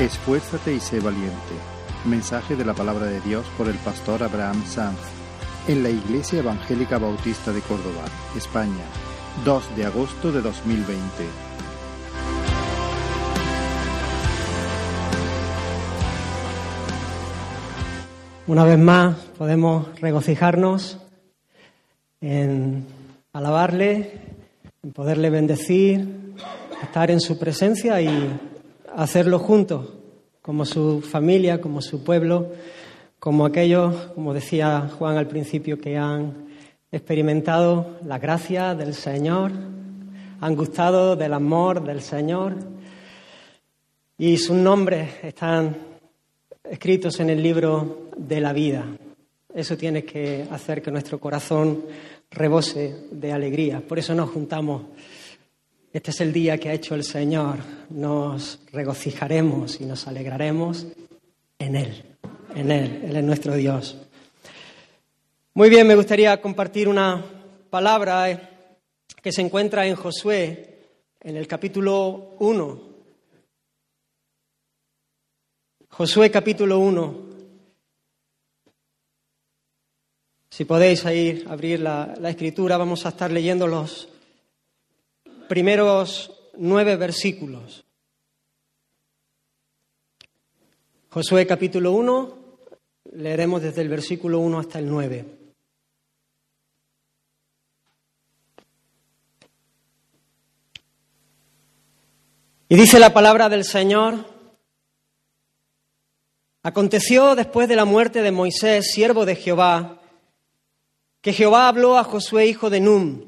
Esfuérzate y sé valiente. Mensaje de la palabra de Dios por el pastor Abraham Sanz en la Iglesia Evangélica Bautista de Córdoba, España, 2 de agosto de 2020. Una vez más podemos regocijarnos en alabarle, en poderle bendecir, estar en su presencia y hacerlo juntos, como su familia, como su pueblo, como aquellos, como decía Juan al principio, que han experimentado la gracia del Señor, han gustado del amor del Señor y sus nombres están escritos en el libro de la vida. Eso tiene que hacer que nuestro corazón rebose de alegría. Por eso nos juntamos. Este es el día que ha hecho el Señor. Nos regocijaremos y nos alegraremos en Él. En Él. Él es nuestro Dios. Muy bien, me gustaría compartir una palabra eh, que se encuentra en Josué, en el capítulo 1. Josué capítulo 1. Si podéis ir abrir la, la escritura, vamos a estar leyendo los primeros nueve versículos. Josué capítulo 1, leeremos desde el versículo 1 hasta el 9. Y dice la palabra del Señor, aconteció después de la muerte de Moisés, siervo de Jehová, que Jehová habló a Josué, hijo de Num,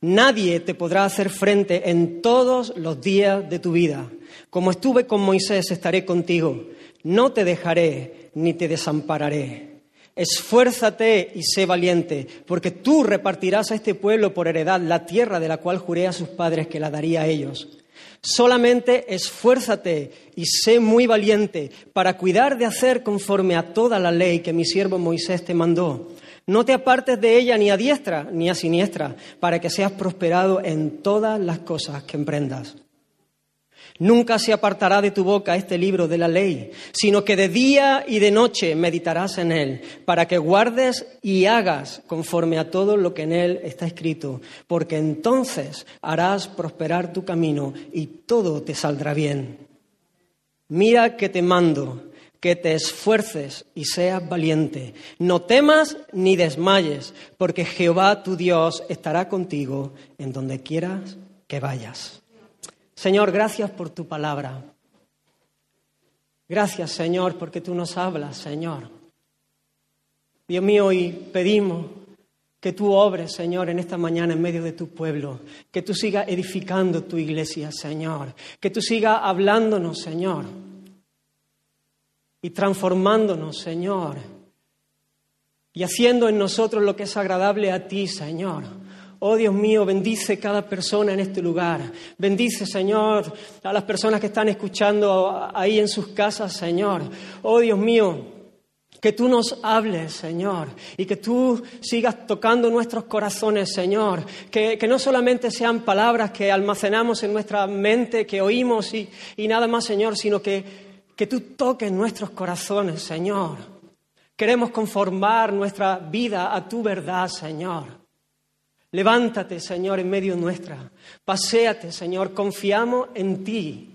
Nadie te podrá hacer frente en todos los días de tu vida. Como estuve con Moisés, estaré contigo. No te dejaré ni te desampararé. Esfuérzate y sé valiente, porque tú repartirás a este pueblo por heredad la tierra de la cual juré a sus padres que la daría a ellos. Solamente esfuérzate y sé muy valiente para cuidar de hacer conforme a toda la ley que mi siervo Moisés te mandó. No te apartes de ella ni a diestra ni a siniestra, para que seas prosperado en todas las cosas que emprendas. Nunca se apartará de tu boca este libro de la ley, sino que de día y de noche meditarás en él, para que guardes y hagas conforme a todo lo que en él está escrito, porque entonces harás prosperar tu camino y todo te saldrá bien. Mira que te mando que te esfuerces y seas valiente. No temas ni desmayes, porque Jehová tu Dios estará contigo en donde quieras que vayas. Señor, gracias por tu palabra. Gracias, Señor, porque tú nos hablas, Señor. Dios mío, hoy pedimos que tú obres, Señor, en esta mañana en medio de tu pueblo, que tú sigas edificando tu iglesia, Señor, que tú sigas hablándonos, Señor, y transformándonos, Señor, y haciendo en nosotros lo que es agradable a ti, Señor. Oh Dios mío, bendice cada persona en este lugar. Bendice, Señor, a las personas que están escuchando ahí en sus casas, Señor. Oh Dios mío, que tú nos hables, Señor, y que tú sigas tocando nuestros corazones, Señor. Que, no solamente sean palabras que almacenamos en nuestra mente, que oímos y, y nada más, Señor, sino que, que tú toques nuestros corazones, Señor. Queremos conformar nuestra vida a tu verdad, Señor. Levántate, Señor, en medio nuestra. Paséate, Señor. Confiamos en ti.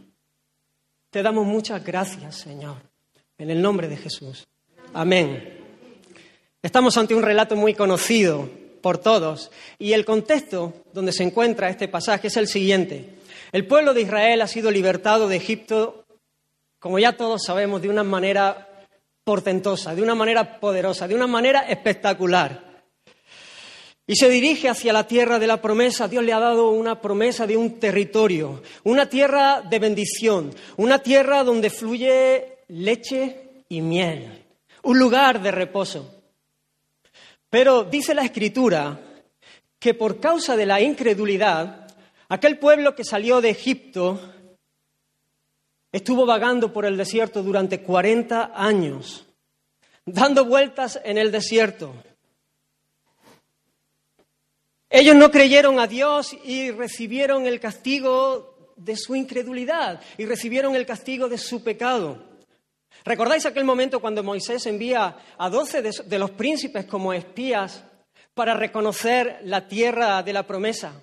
Te damos muchas gracias, Señor. En el nombre de Jesús. Amén. Estamos ante un relato muy conocido por todos y el contexto donde se encuentra este pasaje es el siguiente. El pueblo de Israel ha sido libertado de Egipto, como ya todos sabemos, de una manera portentosa, de una manera poderosa, de una manera espectacular. Y se dirige hacia la tierra de la promesa. Dios le ha dado una promesa de un territorio, una tierra de bendición, una tierra donde fluye leche y miel, un lugar de reposo. Pero dice la Escritura que por causa de la incredulidad, aquel pueblo que salió de Egipto estuvo vagando por el desierto durante 40 años, dando vueltas en el desierto. Ellos no creyeron a Dios y recibieron el castigo de su incredulidad y recibieron el castigo de su pecado. ¿Recordáis aquel momento cuando Moisés envía a doce de los príncipes como espías para reconocer la tierra de la promesa?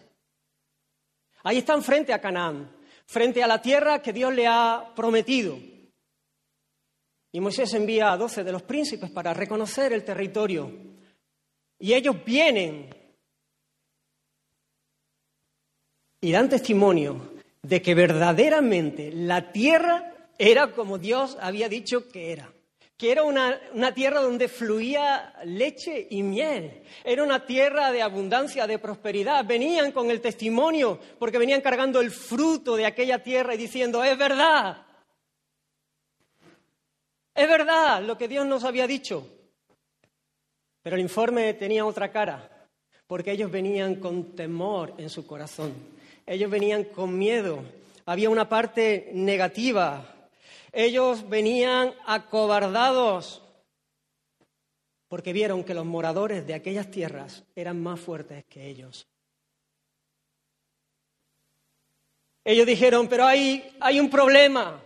Ahí están frente a Canaán frente a la tierra que Dios le ha prometido. Y Moisés envía a doce de los príncipes para reconocer el territorio. Y ellos vienen y dan testimonio de que verdaderamente la tierra era como Dios había dicho que era que era una, tierra donde fluía leche y miel. Era una tierra de abundancia, de prosperidad. Venían con el testimonio porque venían cargando el fruto de aquella tierra y diciendo, es verdad. Es verdad lo que Dios nos había dicho. Pero el informe tenía otra cara, porque ellos venían con temor en su corazón. Ellos venían con miedo. Había una parte negativa ellos venían acobardados porque vieron que los moradores de aquellas tierras eran más fuertes que ellos. Ellos dijeron, pero hay, hay un problema.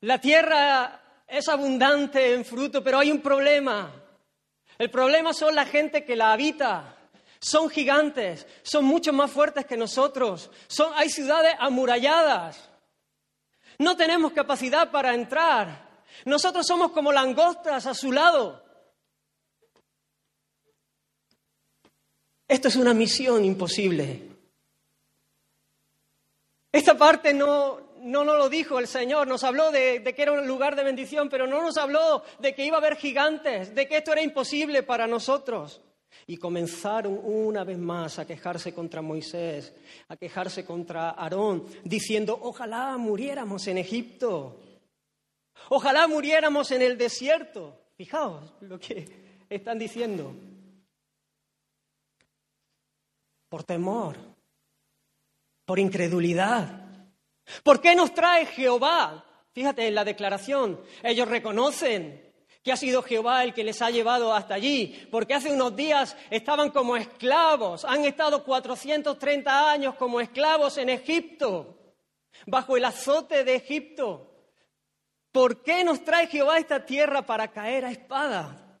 La tierra es abundante en fruto, pero hay un problema. El problema son la gente que la habita. Son gigantes, son mucho más fuertes que nosotros. Son, hay ciudades amuralladas. No tenemos capacidad para entrar. Nosotros somos como langostas a su lado. Esto es una misión imposible. Esta parte no, no nos lo dijo el Señor, nos habló de, de, que era un lugar de bendición, pero no nos habló de que iba a haber gigantes, de que esto era imposible para nosotros. Y comenzaron una vez más a quejarse contra Moisés, a quejarse contra Aarón, diciendo, ojalá muriéramos en Egipto, ojalá muriéramos en el desierto. Fijaos lo que están diciendo. Por temor, por incredulidad. ¿Por qué nos trae Jehová? Fíjate en la declaración, ellos reconocen que ha sido Jehová el que les ha llevado hasta allí, porque hace unos días estaban como esclavos, han estado 430 años como esclavos en Egipto, bajo el azote de Egipto. ¿Por qué nos trae Jehová esta tierra para caer a espada?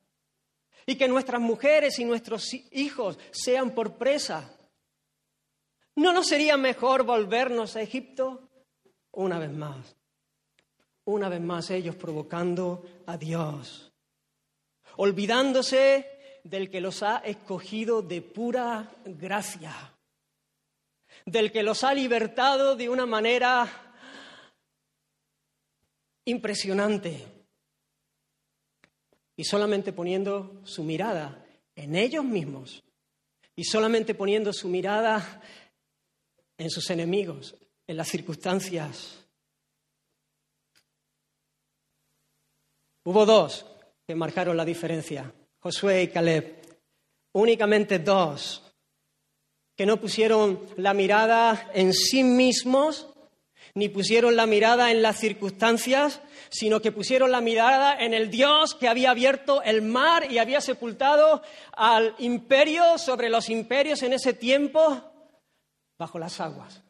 Y que nuestras mujeres y nuestros hijos sean por presa. ¿No nos sería mejor volvernos a Egipto? Una vez más una vez más ellos provocando a Dios, olvidándose del que los ha escogido de pura gracia, del que los ha libertado de una manera impresionante y solamente poniendo su mirada en ellos mismos y solamente poniendo su mirada en sus enemigos, en las circunstancias Hubo dos que marcaron la diferencia, Josué y Caleb. Únicamente dos que no pusieron la mirada en sí mismos, ni pusieron la mirada en las circunstancias, sino que pusieron la mirada en el Dios que había abierto el mar y había sepultado al imperio sobre los imperios en ese tiempo bajo las aguas.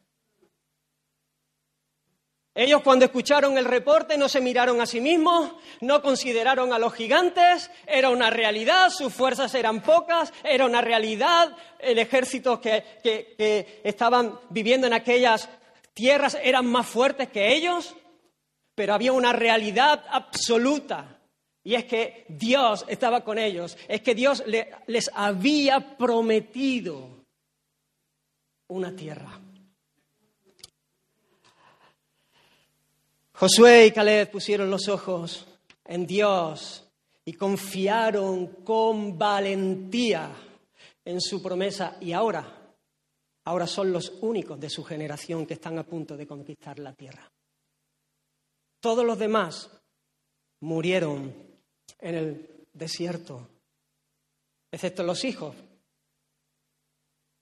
Ellos cuando escucharon el reporte no se miraron a sí mismos, no consideraron a los gigantes, era una realidad, sus fuerzas eran pocas, era una realidad, el ejército que, que estaban viviendo en aquellas tierras eran más fuertes que ellos, pero había una realidad absoluta. Y es que Dios estaba con ellos, es que Dios les había prometido una tierra. Josué y Caleb pusieron los ojos en Dios y confiaron con valentía en su promesa y ahora, ahora son los únicos de su generación que están a punto de conquistar la tierra. Todos los demás murieron en el desierto, excepto los hijos,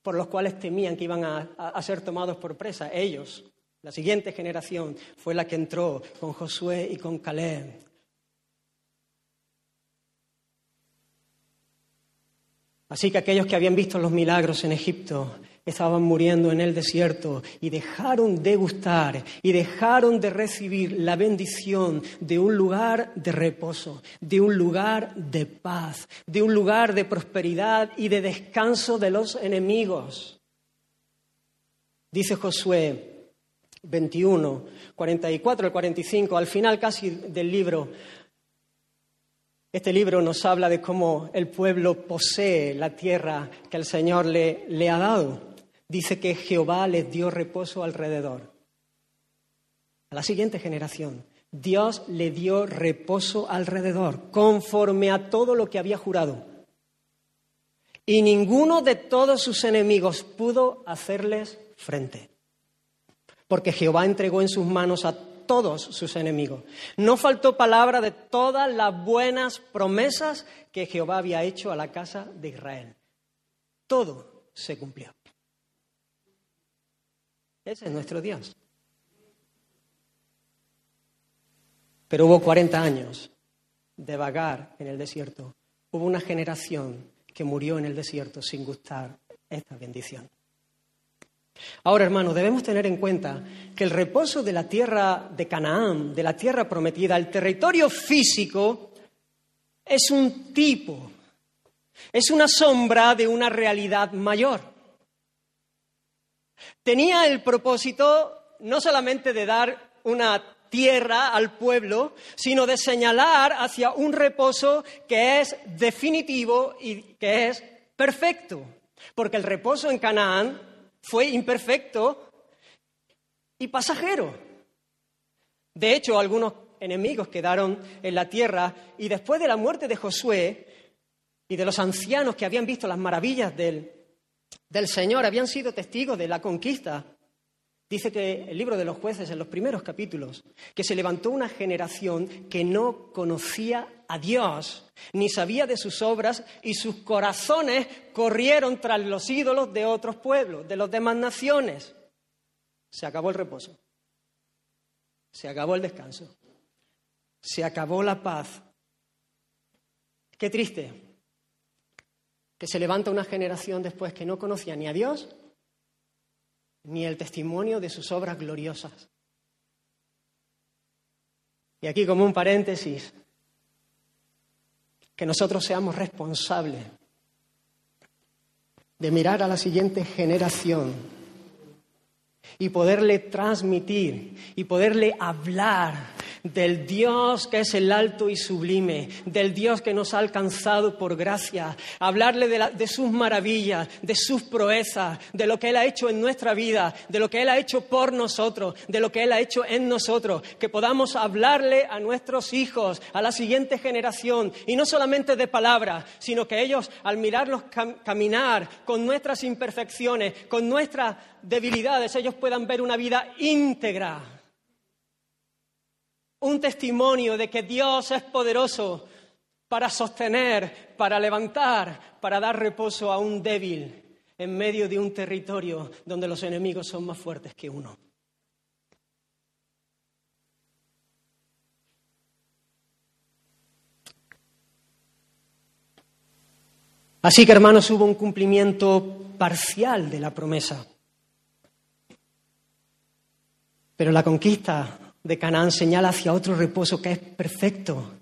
por los cuales temían que iban a, ser tomados por presa. Ellos, la siguiente generación, fue la que entró con Josué y con Caleb. Así que aquellos que habían visto los milagros en Egipto estaban muriendo en el desierto y dejaron de gustar y dejaron de recibir la bendición de un lugar de reposo, de un lugar de paz, de un lugar de prosperidad y de descanso de los enemigos. Dice Josué 21, 44 al 45, al final casi del libro, este libro nos habla de cómo el pueblo posee la tierra que el Señor le, le ha dado dice que Jehová les dio reposo alrededor. A la siguiente generación, Dios le dio reposo alrededor, conforme a todo lo que había jurado. Y ninguno de todos sus enemigos pudo hacerles frente, porque Jehová entregó en sus manos a todos sus enemigos. No faltó palabra de todas las buenas promesas que Jehová había hecho a la casa de Israel. Todo se cumplió. Ese es nuestro Dios. Pero hubo 40 años de vagar en el desierto. Hubo una generación que murió en el desierto sin gustar esta bendición. Ahora, hermanos, debemos tener en cuenta que el reposo de la tierra de Canaán, de la tierra prometida, el territorio físico, es un tipo, es una sombra de una realidad mayor tenía el propósito no solamente de dar una tierra al pueblo, sino de señalar hacia un reposo que es definitivo y que es perfecto. Porque el reposo en Canaán fue imperfecto y pasajero. De hecho, algunos enemigos quedaron en la tierra y después de la muerte de Josué y de los ancianos que habían visto las maravillas del del Señor, habían sido testigos de la conquista. Dice que el libro de los jueces, en los primeros capítulos, que se levantó una generación que no conocía a Dios, ni sabía de sus obras, y sus corazones corrieron tras los ídolos de otros pueblos, de las demás naciones. Se acabó el reposo, se acabó el descanso, se acabó la paz. Qué triste que se levanta una generación después que no conocía ni a Dios ni el testimonio de sus obras gloriosas. Y aquí como un paréntesis, que nosotros seamos responsables de mirar a la siguiente generación y poderle transmitir y poderle hablar del Dios que es el alto y sublime, del Dios que nos ha alcanzado por gracia, hablarle de, sus maravillas, de sus proezas, de lo que Él ha hecho en nuestra vida, de lo que Él ha hecho por nosotros, de lo que Él ha hecho en nosotros, que podamos hablarle a nuestros hijos, a la siguiente generación, y no solamente de palabras, sino que ellos al mirarlos caminar con nuestras imperfecciones, con nuestras debilidades, ellos puedan ver una vida íntegra un testimonio de que Dios es poderoso para sostener, para levantar, para dar reposo a un débil en medio de un territorio donde los enemigos son más fuertes que uno. Así que, hermanos, hubo un cumplimiento parcial de la promesa. Pero la conquista de Canaán señala hacia otro reposo que es perfecto,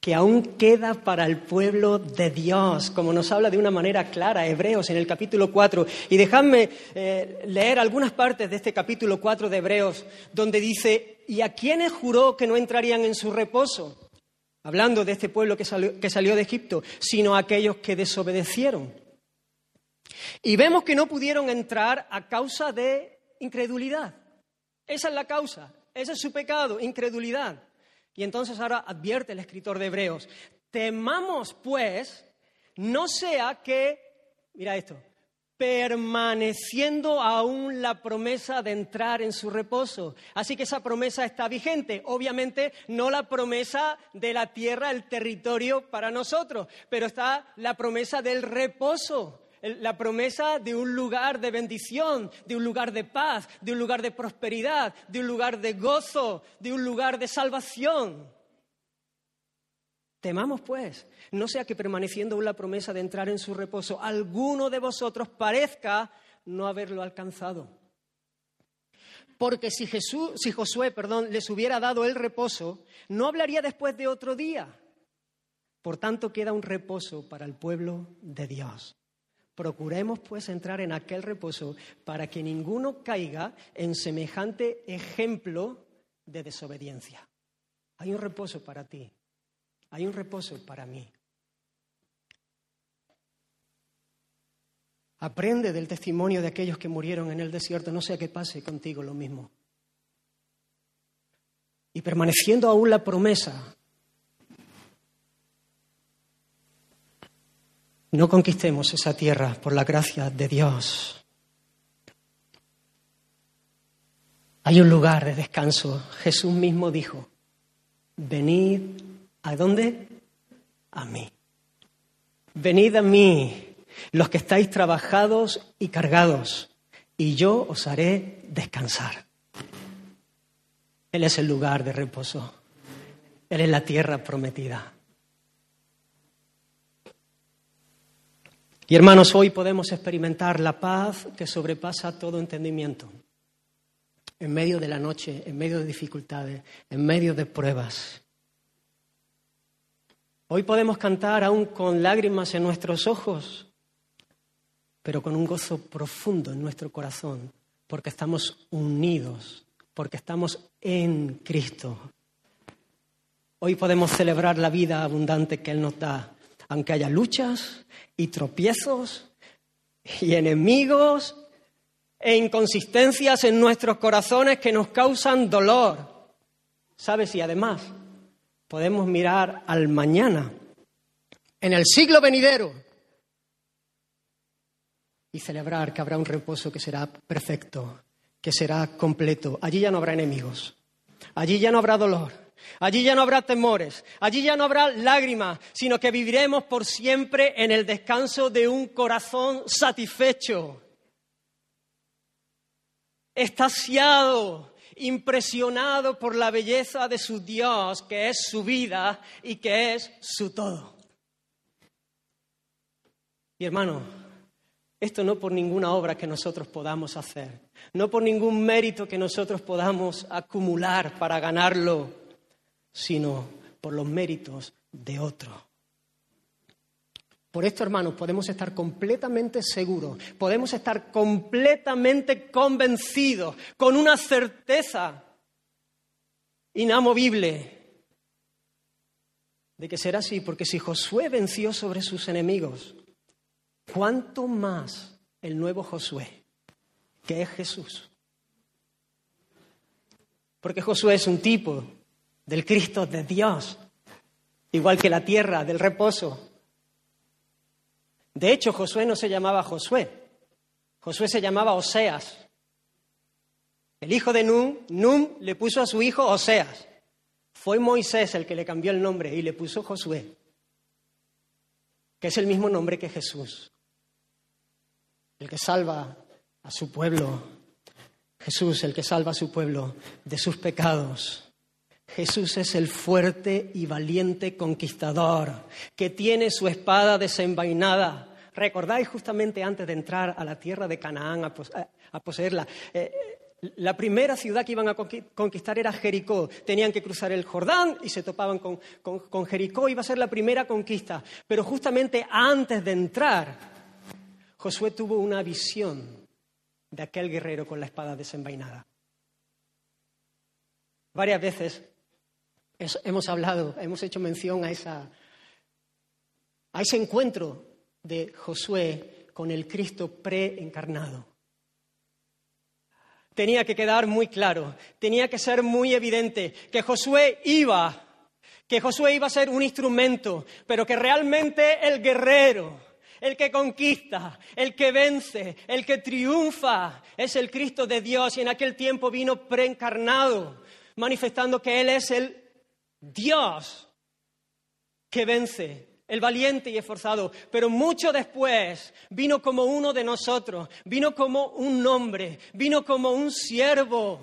que aún queda para el pueblo de Dios, como nos habla de una manera clara Hebreos en el capítulo 4. Y dejadme eh, leer algunas partes de este capítulo 4 de Hebreos, donde dice, ¿y a quiénes juró que no entrarían en su reposo? Hablando de este pueblo que salió, que salió de Egipto, sino a aquellos que desobedecieron. Y vemos que no pudieron entrar a causa de incredulidad. Esa es la causa. Ese es su pecado, incredulidad. Y entonces ahora advierte el escritor de Hebreos, temamos pues, no sea que, mira esto, permaneciendo aún la promesa de entrar en su reposo. Así que esa promesa está vigente. Obviamente no la promesa de la tierra, el territorio para nosotros, pero está la promesa del reposo la promesa de un lugar de bendición, de un lugar de paz, de un lugar de prosperidad, de un lugar de gozo, de un lugar de salvación. Temamos, pues, no sea que permaneciendo la promesa de entrar en su reposo, alguno de vosotros parezca no haberlo alcanzado. Porque si, Jesús, si Josué perdón, les hubiera dado el reposo, no hablaría después de otro día. Por tanto, queda un reposo para el pueblo de Dios. Procuremos, pues, entrar en aquel reposo para que ninguno caiga en semejante ejemplo de desobediencia. Hay un reposo para ti, hay un reposo para mí. Aprende del testimonio de aquellos que murieron en el desierto, no sea que pase contigo lo mismo. Y permaneciendo aún la promesa, no conquistemos esa tierra por la gracia de Dios. Hay un lugar de descanso. Jesús mismo dijo, venid ¿A dónde? A mí. Venid a mí, los que estáis trabajados y cargados, y yo os haré descansar. Él es el lugar de reposo. Él es la tierra prometida. Y hermanos, hoy podemos experimentar la paz que sobrepasa todo entendimiento. En medio de la noche, en medio de dificultades, en medio de pruebas. Hoy podemos cantar aún con lágrimas en nuestros ojos, pero con un gozo profundo en nuestro corazón, porque estamos unidos, porque estamos en Cristo. Hoy podemos celebrar la vida abundante que Él nos da, aunque haya luchas y tropiezos y enemigos e inconsistencias en nuestros corazones que nos causan dolor. ¿Sabes? Y además, podemos mirar al mañana, en el siglo venidero, y celebrar que habrá un reposo que será perfecto, que será completo. Allí ya no habrá enemigos, allí ya no habrá dolor, allí ya no habrá temores, allí ya no habrá lágrimas, sino que viviremos por siempre en el descanso de un corazón satisfecho, estaciado impresionado por la belleza de su Dios, que es su vida y que es su todo. Y hermano, esto no por ninguna obra que nosotros podamos hacer, no por ningún mérito que nosotros podamos acumular para ganarlo, sino por los méritos de otro. Por esto, hermanos, podemos estar completamente seguros, podemos estar completamente convencidos, con una certeza inamovible de que será así, porque si Josué venció sobre sus enemigos, ¿cuánto más el nuevo Josué, que es Jesús? Porque Josué es un tipo del Cristo de Dios, igual que la tierra del reposo, de hecho, Josué no se llamaba Josué, Josué se llamaba Oseas. El hijo de Num, Num le puso a su hijo Oseas. Fue Moisés el que le cambió el nombre y le puso Josué, que es el mismo nombre que Jesús, el que salva a su pueblo. Jesús, el que salva a su pueblo de sus pecados. Jesús es el fuerte y valiente conquistador que tiene su espada desenvainada. ¿Recordáis justamente antes de entrar a la tierra de Canaán a, poseerla? Eh, la primera ciudad que iban a conquistar era Jericó. Tenían que cruzar el Jordán y se topaban con, con Jericó. Iba a ser la primera conquista. Pero justamente antes de entrar, Josué tuvo una visión de aquel guerrero con la espada desenvainada. Varias veces hemos hablado, hemos hecho mención a, esa, a ese encuentro de Josué con el Cristo preencarnado. Tenía que quedar muy claro, tenía que ser muy evidente que Josué iba, que Josué iba a ser un instrumento, pero que realmente el guerrero, el que conquista, el que vence, el que triunfa, es el Cristo de Dios y en aquel tiempo vino preencarnado, manifestando que Él es el Dios que vence, el valiente y esforzado, pero mucho después vino como uno de nosotros, vino como un hombre, vino como un siervo,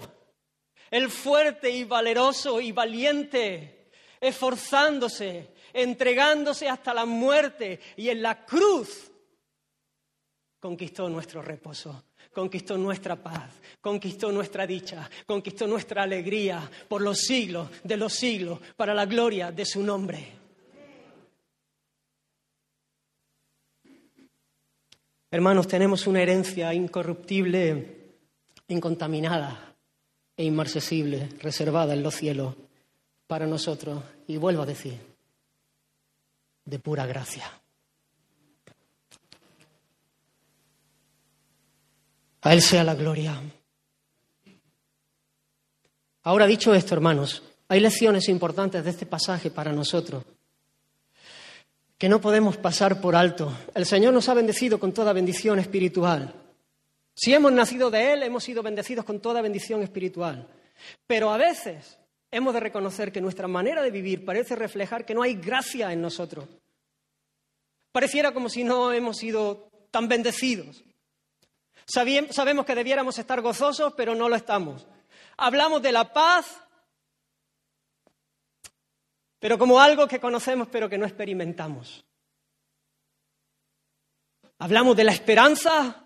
el fuerte y valeroso y valiente, esforzándose, entregándose hasta la muerte y en la cruz conquistó nuestro reposo, conquistó nuestra paz, conquistó nuestra dicha, conquistó nuestra alegría por los siglos de los siglos, para la gloria de su nombre. Hermanos, tenemos una herencia incorruptible, incontaminada e inmarcesible, reservada en los cielos para nosotros. Y vuelvo a decir, de pura gracia. A Él sea la gloria. Ahora dicho esto, hermanos, hay lecciones importantes de este pasaje para nosotros que no podemos pasar por alto. El Señor nos ha bendecido con toda bendición espiritual. Si hemos nacido de Él, hemos sido bendecidos con toda bendición espiritual. Pero a veces hemos de reconocer que nuestra manera de vivir parece reflejar que no hay gracia en nosotros. Pareciera como si no hemos sido tan bendecidos. Sabemos que debiéramos estar gozosos, pero no lo estamos. Hablamos de la paz, pero como algo que conocemos pero que no experimentamos. Hablamos de la esperanza,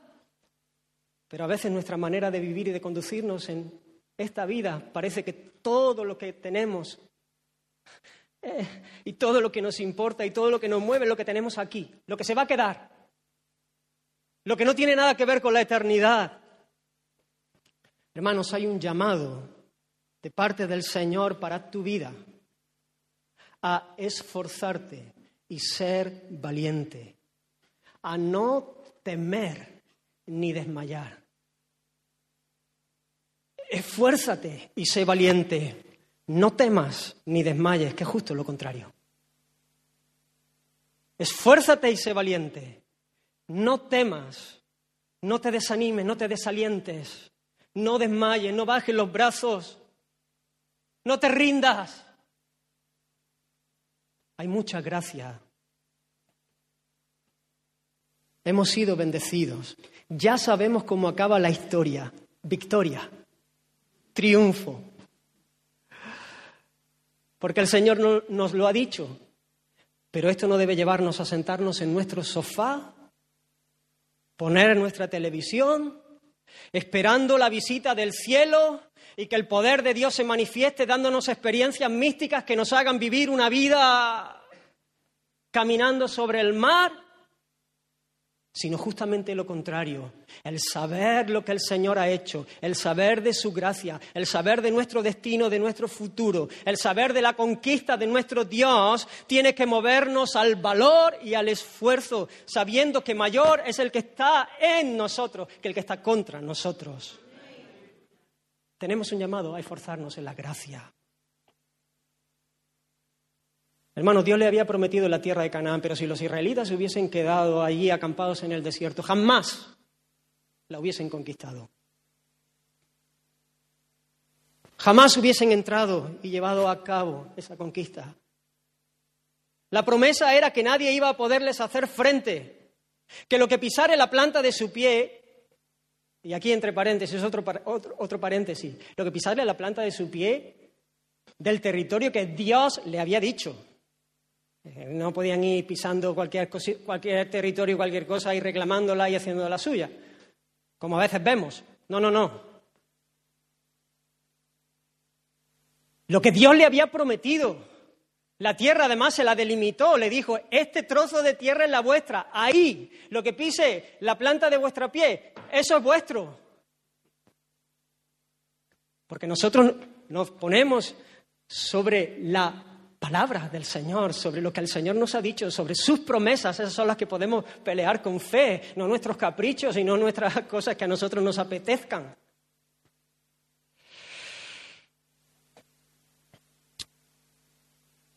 pero a veces nuestra manera de vivir y de conducirnos en esta vida parece que todo lo que tenemos eh, y todo lo que nos importa y todo lo que nos mueve lo que tenemos aquí, lo que se va a quedar, lo que no tiene nada que ver con la eternidad. Hermanos, hay un llamado de parte del Señor para tu vida a esforzarte y ser valiente, a no temer ni desmayar. Esfuérzate y sé valiente. No temas ni desmayes, que es justo lo contrario. Esfuérzate y sé valiente. No temas, no te desanimes, no te desalientes, no desmayes, no bajes los brazos, no te rindas. Hay mucha gracia. Hemos sido bendecidos. Ya sabemos cómo acaba la historia. Victoria, triunfo. Porque el Señor nos lo ha dicho. Pero esto no debe llevarnos a sentarnos en nuestro sofá, poner nuestra televisión, esperando la visita del cielo y que el poder de Dios se manifieste dándonos experiencias místicas que nos hagan vivir una vida caminando sobre el mar, sino justamente lo contrario, el saber lo que el Señor ha hecho, el saber de su gracia, el saber de nuestro destino, de nuestro futuro, el saber de la conquista de nuestro Dios, tiene que movernos al valor y al esfuerzo, sabiendo que mayor es el que está en nosotros que el que está contra nosotros. Tenemos un llamado a esforzarnos en la gracia. Hermano, Dios le había prometido la tierra de Canaán, pero si los israelitas se hubiesen quedado allí acampados en el desierto, jamás la hubiesen conquistado. Jamás hubiesen entrado y llevado a cabo esa conquista. La promesa era que nadie iba a poderles hacer frente, que lo que pisare la planta de su pie y aquí entre paréntesis, otro, otro, paréntesis, lo que pisarle la planta de su pie del territorio que Dios le había dicho. Eh, no podían ir pisando cualquier, territorio, cualquier cosa y reclamándola y haciendo la suya, como a veces vemos. No, no, no. Lo que Dios le había prometido, la tierra además se la delimitó, le dijo, este trozo de tierra es la vuestra, ahí, lo que pise la planta de vuestra pie, eso es vuestro. Porque nosotros nos ponemos sobre la palabra del Señor, sobre lo que el Señor nos ha dicho, sobre sus promesas, esas son las que podemos pelear con fe, no nuestros caprichos y no nuestras cosas que a nosotros nos apetezcan.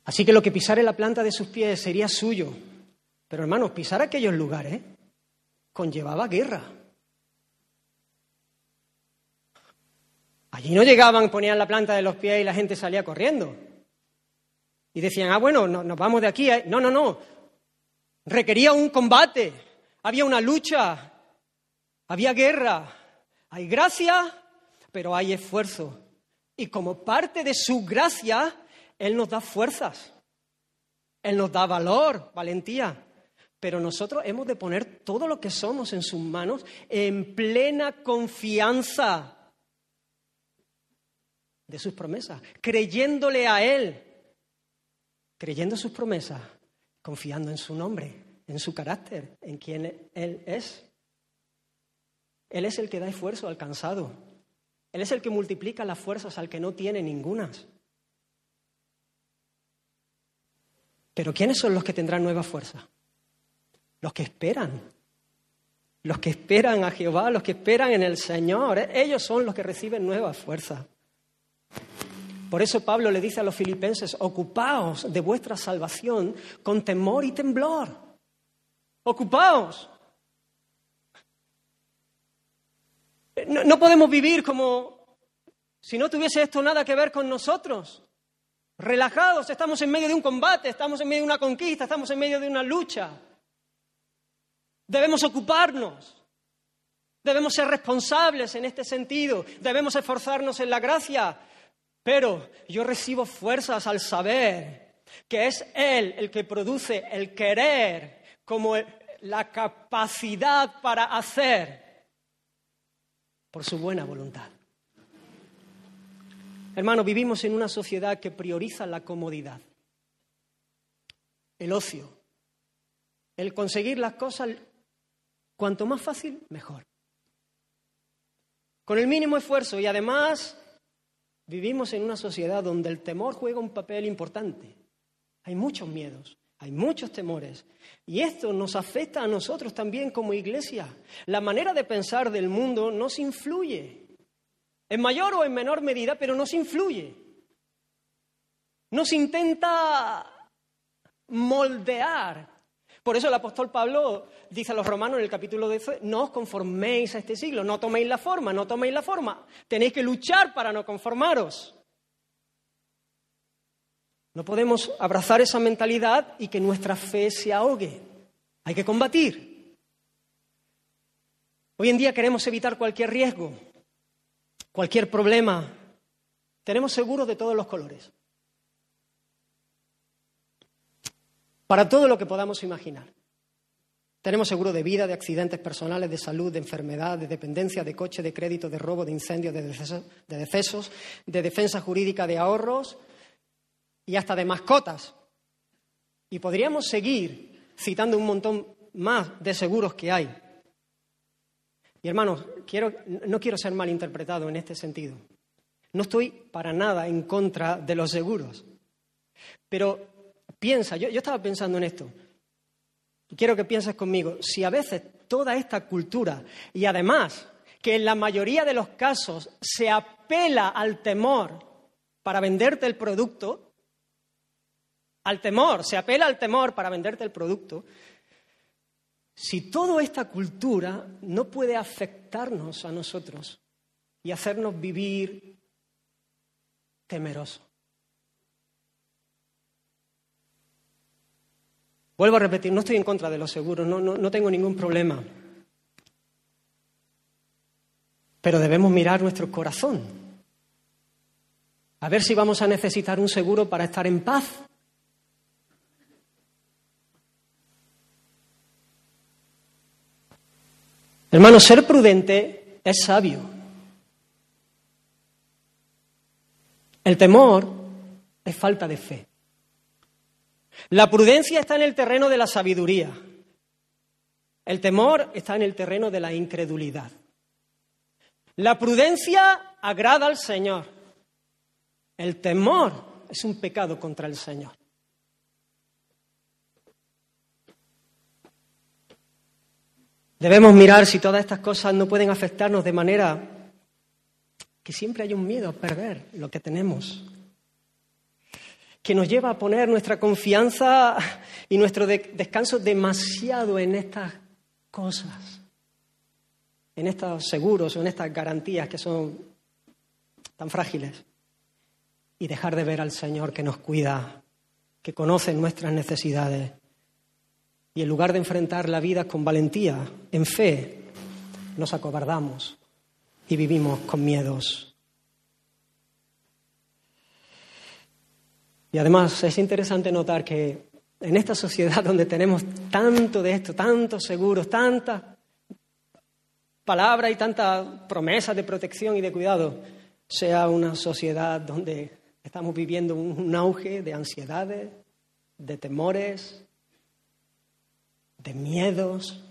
Así que lo que pisare la planta de sus pies sería suyo. Pero hermanos, pisar aquellos lugares conllevaba guerra. Allí no llegaban, ponían la planta de los pies y la gente salía corriendo. Y decían, ah, bueno, nos vamos de aquí. No, no, no. Requería un combate. Había una lucha. Había guerra. Hay gracia, pero hay esfuerzo. Y como parte de su gracia, Él nos da fuerzas. Él nos da valor, valentía. Pero nosotros hemos de poner todo lo que somos en sus manos en plena confianza de sus promesas, creyéndole a Él, creyendo sus promesas, confiando en su nombre, en su carácter, en quien Él es. Él es el que da esfuerzo al cansado. Él es el que multiplica las fuerzas al que no tiene ningunas. Pero ¿quiénes son los que tendrán nueva fuerza? Los que esperan. Los que esperan a Jehová, los que esperan en el Señor. Ellos son los que reciben nueva fuerza. Por eso Pablo le dice a los filipenses, ocupaos de vuestra salvación con temor y temblor. Ocupaos. No, podemos vivir como si no tuviese esto nada que ver con nosotros. Relajados, estamos en medio de un combate, estamos en medio de una conquista, estamos en medio de una lucha. Debemos ocuparnos. Debemos ser responsables en este sentido. Debemos esforzarnos en la gracia. Pero yo recibo fuerzas al saber que es Él el que produce el querer como la capacidad para hacer por su buena voluntad. Hermano, vivimos en una sociedad que prioriza la comodidad, el ocio, el conseguir las cosas Cuanto más fácil, mejor. Con el mínimo esfuerzo y además vivimos en una sociedad donde el temor juega un papel importante. Hay muchos miedos, hay muchos temores. Y esto nos afecta a nosotros también como iglesia. La manera de pensar del mundo nos influye, en mayor o en menor medida, pero nos influye. Nos intenta moldear por eso el apóstol Pablo dice a los romanos en el capítulo 10, no os conforméis a este siglo, no toméis la forma, no toméis la forma. Tenéis que luchar para no conformaros. No podemos abrazar esa mentalidad y que nuestra fe se ahogue. Hay que combatir. Hoy en día queremos evitar cualquier riesgo, cualquier problema. Tenemos seguros de todos los colores. Para todo lo que podamos imaginar. Tenemos seguro de vida, de accidentes personales, de salud, de enfermedad, de dependencia, de coche, de crédito, de robo, de incendio, de, decesos, de defensa jurídica, de ahorros y hasta de mascotas. Y podríamos seguir citando un montón más de seguros que hay. Y hermanos, no quiero ser malinterpretado en este sentido. No estoy para nada en contra de los seguros. Pero Piensa, yo, estaba pensando en esto. Quiero que pienses conmigo, si a veces toda esta cultura y además que en la mayoría de los casos se apela al temor para venderte el producto, al temor, se apela al temor para venderte el producto, si toda esta cultura no puede afectarnos a nosotros y hacernos vivir temerosos. Vuelvo a repetir, no estoy en contra de los seguros, no, no, tengo ningún problema. Pero debemos mirar nuestro corazón. A ver si vamos a necesitar un seguro para estar en paz. Hermano, ser prudente es sabio. El temor es falta de fe. La prudencia está en el terreno de la sabiduría. El temor está en el terreno de la incredulidad. La prudencia agrada al Señor. El temor es un pecado contra el Señor. Debemos mirar si todas estas cosas no pueden afectarnos de manera que siempre hay un miedo a perder lo que tenemos. Que nos lleva a poner nuestra confianza y nuestro descanso demasiado en estas cosas, en estos seguros o en estas garantías que son tan frágiles, y dejar de ver al Señor que nos cuida, que conoce nuestras necesidades. Y en lugar de enfrentar la vida con valentía, en fe, nos acobardamos y vivimos con miedos. Y además es interesante notar que en esta sociedad donde tenemos tanto de esto, tantos seguros, tantas palabras y tantas promesas de protección y de cuidado, sea una sociedad donde estamos viviendo un auge de ansiedades, de temores, de miedos.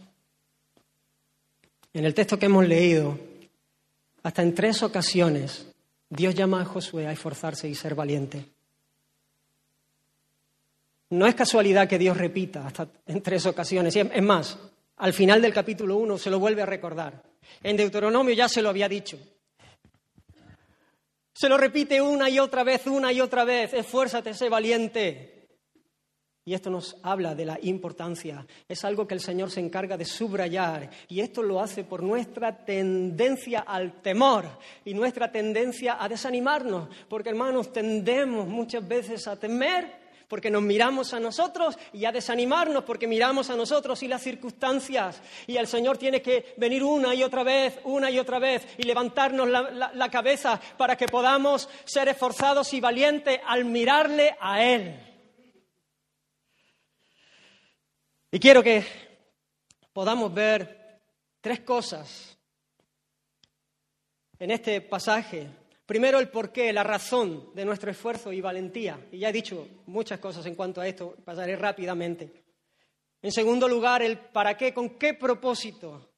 En el texto que hemos leído, hasta en tres ocasiones, Dios llama a Josué a esforzarse y ser valiente. No es casualidad que Dios repita hasta en tres ocasiones. Es más, al final del capítulo 1 se lo vuelve a recordar. En Deuteronomio ya se lo había dicho. Se lo repite una y otra vez, una y otra vez. Esfuérzate, sé valiente. Y esto nos habla de la importancia. Es algo que el Señor se encarga de subrayar. Y esto lo hace por nuestra tendencia al temor y nuestra tendencia a desanimarnos. Porque hermanos, tendemos muchas veces a temer porque nos miramos a nosotros y a desanimarnos porque miramos a nosotros y las circunstancias. Y el Señor tiene que venir una y otra vez, una y otra vez y levantarnos la, cabeza para que podamos ser esforzados y valientes al mirarle a Él. Y quiero que podamos ver tres cosas en este pasaje Primero, el porqué, la razón de nuestro esfuerzo y valentía. Y ya he dicho muchas cosas en cuanto a esto, pasaré rápidamente. En segundo lugar, el para qué, con qué propósito.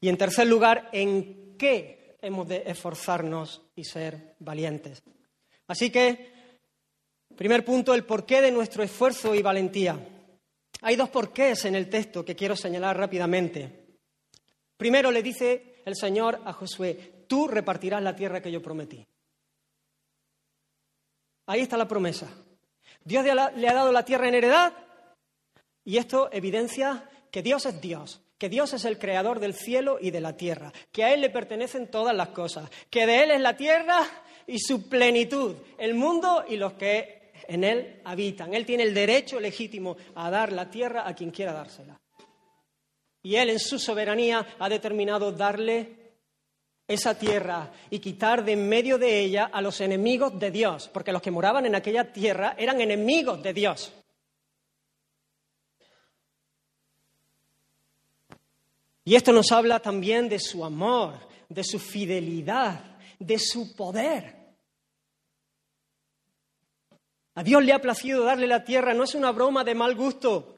Y en tercer lugar, en qué hemos de esforzarnos y ser valientes. Así que, primer punto, el porqué de nuestro esfuerzo y valentía. Hay dos porqués en el texto que quiero señalar rápidamente. Primero le dice el Señor a Josué, tú repartirás la tierra que yo prometí. Ahí está la promesa. Dios le ha dado la tierra en heredad y esto evidencia que Dios es Dios, que Dios es el creador del cielo y de la tierra, que a Él le pertenecen todas las cosas, que de Él es la tierra y su plenitud, el mundo y los que en Él habitan. Él tiene el derecho legítimo a dar la tierra a quien quiera dársela. Y Él en su soberanía ha determinado darle esa tierra y quitar de en medio de ella a los enemigos de Dios, porque los que moraban en aquella tierra eran enemigos de Dios. Y esto nos habla también de su amor, de su fidelidad, de su poder. A Dios le ha placido darle la tierra, no es una broma de mal gusto.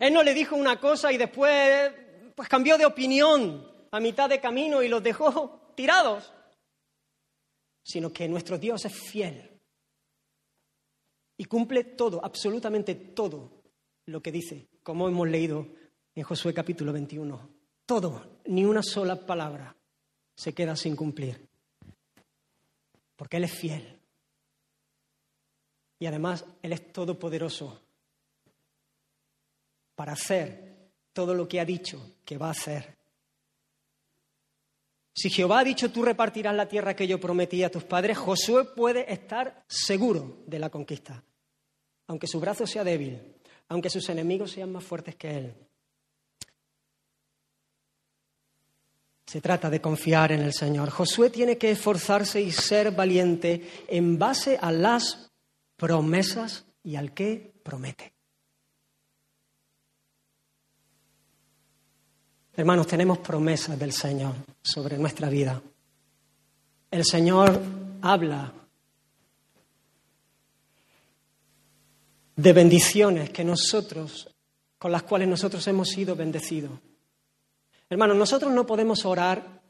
Él no le dijo una cosa y después pues cambió de opinión a mitad de camino y los dejó tirados, sino que nuestro Dios es fiel y cumple todo, absolutamente todo lo que dice, como hemos leído en Josué capítulo 21. Todo, ni una sola palabra se queda sin cumplir, porque Él es fiel. Y además Él es todopoderoso para hacer todo lo que ha dicho que va a hacer. Si Jehová ha dicho tú repartirás la tierra que yo prometí a tus padres, Josué puede estar seguro de la conquista, aunque su brazo sea débil, aunque sus enemigos sean más fuertes que él. Se trata de confiar en el Señor. Josué tiene que esforzarse y ser valiente en base a las promesas y al que promete. Hermanos, tenemos promesas del Señor sobre nuestra vida. El Señor habla de bendiciones que nosotros, con las cuales nosotros hemos sido bendecidos. Hermanos, nosotros no podemos orar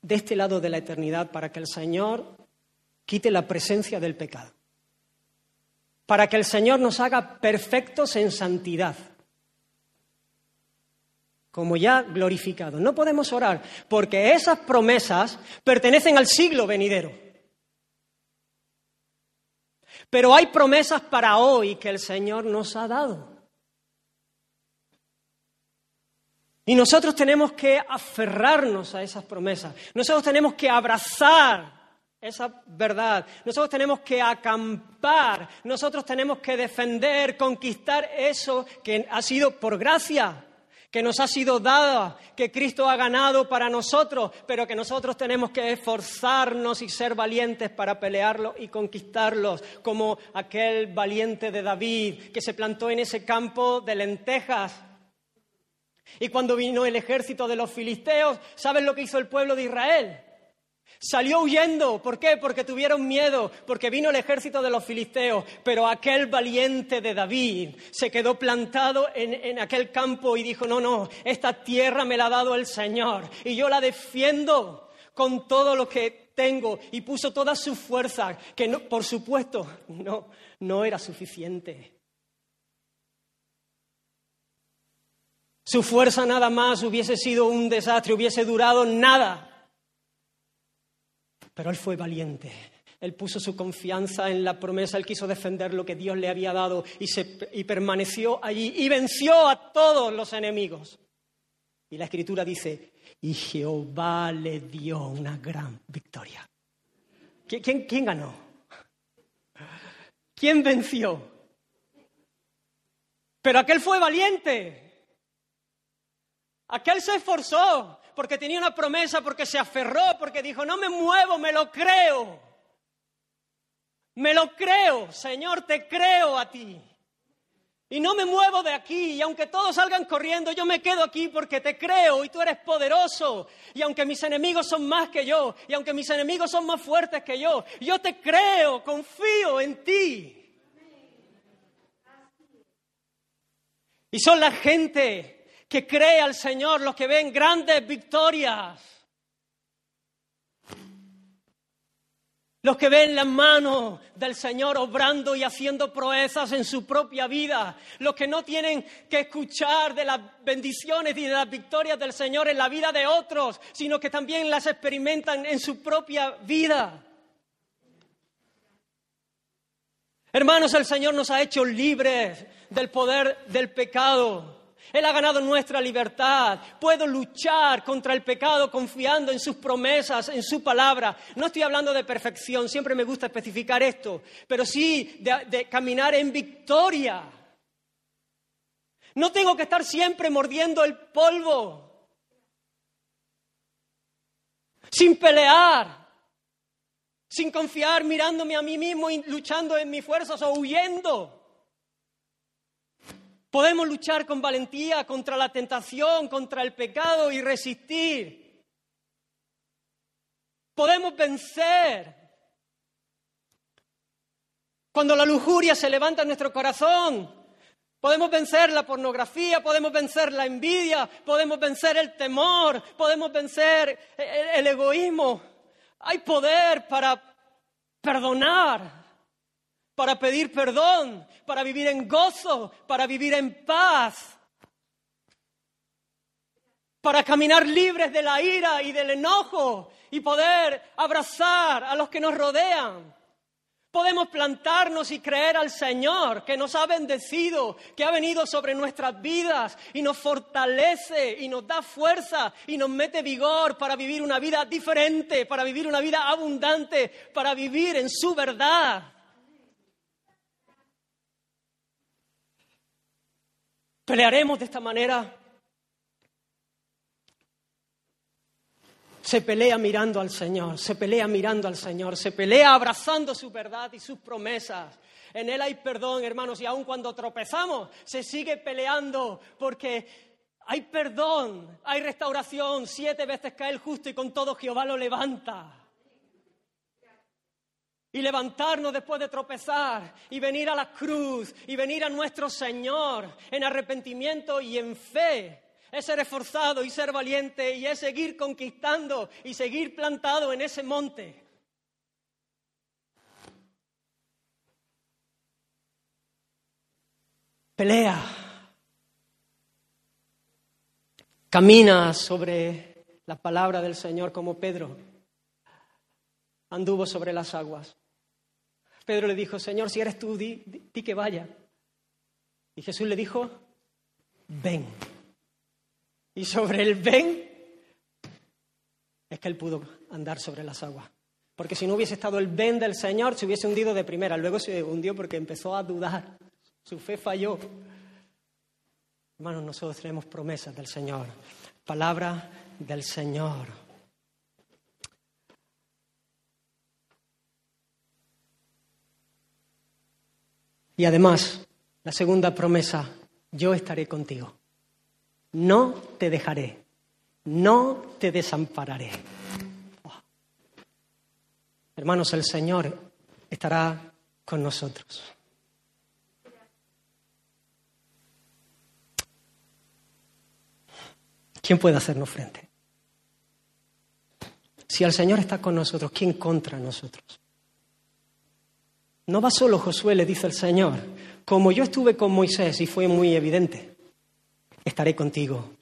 de este lado de la eternidad para que el Señor quite la presencia del pecado, para que el Señor nos haga perfectos en santidad como ya glorificado. No podemos orar porque esas promesas pertenecen al siglo venidero. Pero hay promesas para hoy que el Señor nos ha dado. Y nosotros tenemos que aferrarnos a esas promesas. Nosotros tenemos que abrazar esa verdad. Nosotros tenemos que acampar. Nosotros tenemos que defender, conquistar eso que ha sido por gracia, que nos ha sido dada, que Cristo ha ganado para nosotros, pero que nosotros tenemos que esforzarnos y ser valientes para pelearlo y conquistarlos, como aquel valiente de David que se plantó en ese campo de lentejas y cuando vino el ejército de los filisteos, ¿saben lo que hizo el pueblo de Israel? Salió huyendo. ¿Por qué? Porque tuvieron miedo, porque vino el ejército de los filisteos. Pero aquel valiente de David se quedó plantado en, en, aquel campo y dijo, no, no, esta tierra me la ha dado el Señor y yo la defiendo con todo lo que tengo. Y puso toda su fuerza, que no, por supuesto no, no era suficiente. Su fuerza nada más hubiese sido un desastre, hubiese durado nada. Pero él fue valiente. Él puso su confianza en la promesa, él quiso defender lo que Dios le había dado y, se, y permaneció allí y venció a todos los enemigos. Y la escritura dice, y Jehová le dio una gran victoria. ¿Quién, quién ganó? ¿Quién venció? Pero aquel fue valiente. Aquel se esforzó porque tenía una promesa, porque se aferró, porque dijo, no me muevo, me lo creo. Me lo creo, Señor, te creo a ti. Y no me muevo de aquí, y aunque todos salgan corriendo, yo me quedo aquí porque te creo y tú eres poderoso. Y aunque mis enemigos son más que yo, y aunque mis enemigos son más fuertes que yo, yo te creo, confío en ti. Y son la gente que cree al Señor, los que ven grandes victorias. Los que ven la mano del Señor obrando y haciendo proezas en su propia vida. Los que no tienen que escuchar de las bendiciones y de las victorias del Señor en la vida de otros, sino que también las experimentan en su propia vida. Hermanos, el Señor nos ha hecho libres del poder del pecado. Él ha ganado nuestra libertad. Puedo luchar contra el pecado confiando en sus promesas, en su palabra. No estoy hablando de perfección, siempre me gusta especificar esto, pero sí de, de caminar en victoria. No tengo que estar siempre mordiendo el polvo, sin pelear, sin confiar mirándome a mí mismo y luchando en mis fuerzas o huyendo. Podemos luchar con valentía contra la tentación, contra el pecado y resistir. Podemos vencer. Cuando la lujuria se levanta en nuestro corazón, podemos vencer la pornografía, podemos vencer la envidia, podemos vencer el temor, podemos vencer el, egoísmo. Hay poder para perdonar para pedir perdón, para vivir en gozo, para vivir en paz, para caminar libres de la ira y del enojo y poder abrazar a los que nos rodean. Podemos plantarnos y creer al Señor que nos ha bendecido, que ha venido sobre nuestras vidas y nos fortalece y nos da fuerza y nos mete vigor para vivir una vida diferente, para vivir una vida abundante, para vivir en su verdad. Pelearemos de esta manera. Se pelea mirando al Señor, se pelea mirando al Señor, se pelea abrazando su verdad y sus promesas. En Él hay perdón, hermanos, y aun cuando tropezamos, se sigue peleando porque hay perdón, hay restauración. Siete veces cae el justo y con todo Jehová lo levanta y levantarnos después de tropezar y venir a la cruz y venir a nuestro Señor en arrepentimiento y en fe. Es ser esforzado y ser valiente y es seguir conquistando y seguir plantado en ese monte. Pelea. Camina sobre la palabra del Señor como Pedro anduvo sobre las aguas. Pedro le dijo, Señor, si eres tú, di, que vaya. Y Jesús le dijo, ven. Y sobre el ven es que él pudo andar sobre las aguas. Porque si no hubiese estado el ven del Señor, se hubiese hundido de primera. Luego se hundió porque empezó a dudar. Su fe falló. Hermanos, nosotros tenemos promesas del Señor. Palabra del Señor. Y además, la segunda promesa, yo estaré contigo. No te dejaré, no te desampararé. Hermanos, el Señor estará con nosotros. ¿Quién puede hacernos frente? Si el Señor está con nosotros, ¿quién contra nosotros? No va solo Josué, le dice el Señor. Como yo estuve con Moisés y fue muy evidente, estaré contigo.